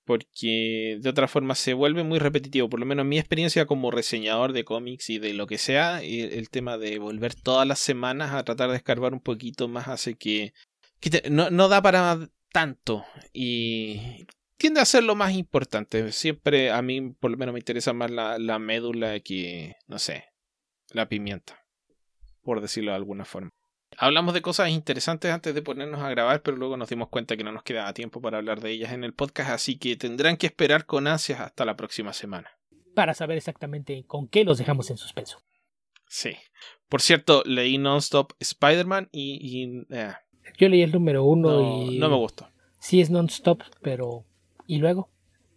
porque de otra forma se vuelve muy repetitivo. Por lo menos mi experiencia como reseñador de cómics y de lo que sea, el, tema de volver todas las semanas a tratar de escarbar un poquito más hace que, no, no da para tanto y tiende a ser lo más importante. Siempre a mí por lo menos me interesa más la, la médula que, no sé, la pimienta, por decirlo de alguna forma. Hablamos de cosas interesantes antes de ponernos a grabar, pero luego nos dimos cuenta que no nos quedaba tiempo para hablar de ellas en el podcast, así que tendrán que esperar con ansias hasta la próxima semana. Para saber exactamente con qué los dejamos en suspenso. Sí. Por cierto, leí Nonstop Spider-Man y... Eh, Yo leí el número uno y... No me gustó. Sí es Nonstop, pero... ¿Y luego?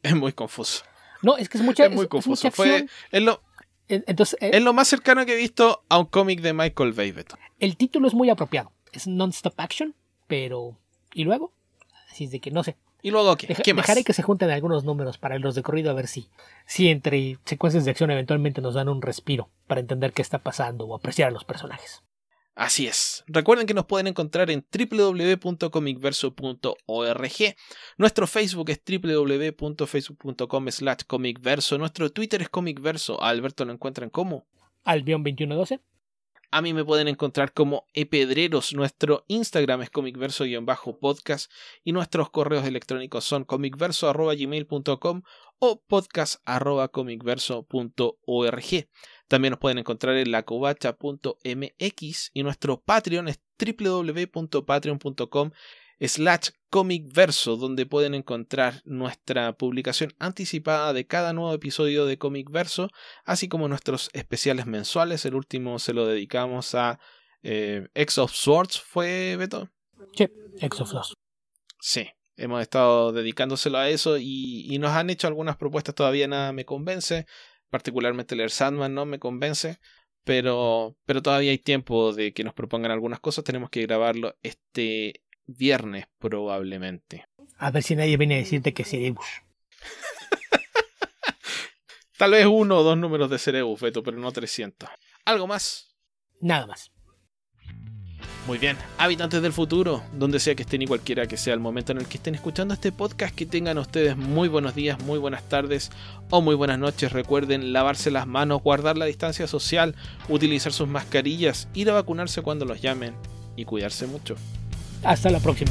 Es muy confuso. No, es que es mucha... Es muy confuso. Fue... Es lo... Entonces, eh, es lo más cercano que he visto a un cómic de Michael Bay. El título es muy apropiado. Es non-stop action, pero. ¿Y luego? Así es de que no sé. ¿Y luego qué? ¿Qué más? Dejaré que se junten algunos números para los de corrido a ver si, si entre secuencias de acción eventualmente nos dan un respiro para entender qué está pasando o apreciar a los personajes. Así es. Recuerden que nos pueden encontrar en www.comicverso.org. Nuestro Facebook es www.facebook.com slash comicverso. Nuestro Twitter es comicverso. A Alberto lo encuentran como Albion2112. A mí me pueden encontrar como epedreros. Nuestro Instagram es comicverso-podcast y nuestros correos electrónicos son comicverso.gmail.com o podcast.comicverso.org. También nos pueden encontrar en lacovacha.mx y nuestro Patreon es www.patreon.com slash comicverso donde pueden encontrar nuestra publicación anticipada de cada nuevo episodio de Comic Verso, así como nuestros especiales mensuales. El último se lo dedicamos a eh, X of Swords, ¿fue Beto? Sí, X of Swords. Sí, hemos estado dedicándoselo a eso y, y, nos han hecho algunas propuestas, todavía nada me convence particularmente leer Sandman no me convence, pero, pero todavía hay tiempo de que nos propongan algunas cosas, tenemos que grabarlo este viernes probablemente. A ver si nadie viene a decirte que Cerebus. Tal vez uno o dos números de Cerebus, Beto, pero no 300. ¿Algo más? Nada más. Muy bien, habitantes del futuro, donde sea que estén y cualquiera que sea el momento en el que estén escuchando este podcast, que tengan ustedes muy buenos días, muy buenas tardes o muy buenas noches. Recuerden lavarse las manos, guardar la distancia social, utilizar sus mascarillas, ir a vacunarse cuando los llamen y cuidarse mucho. Hasta la próxima.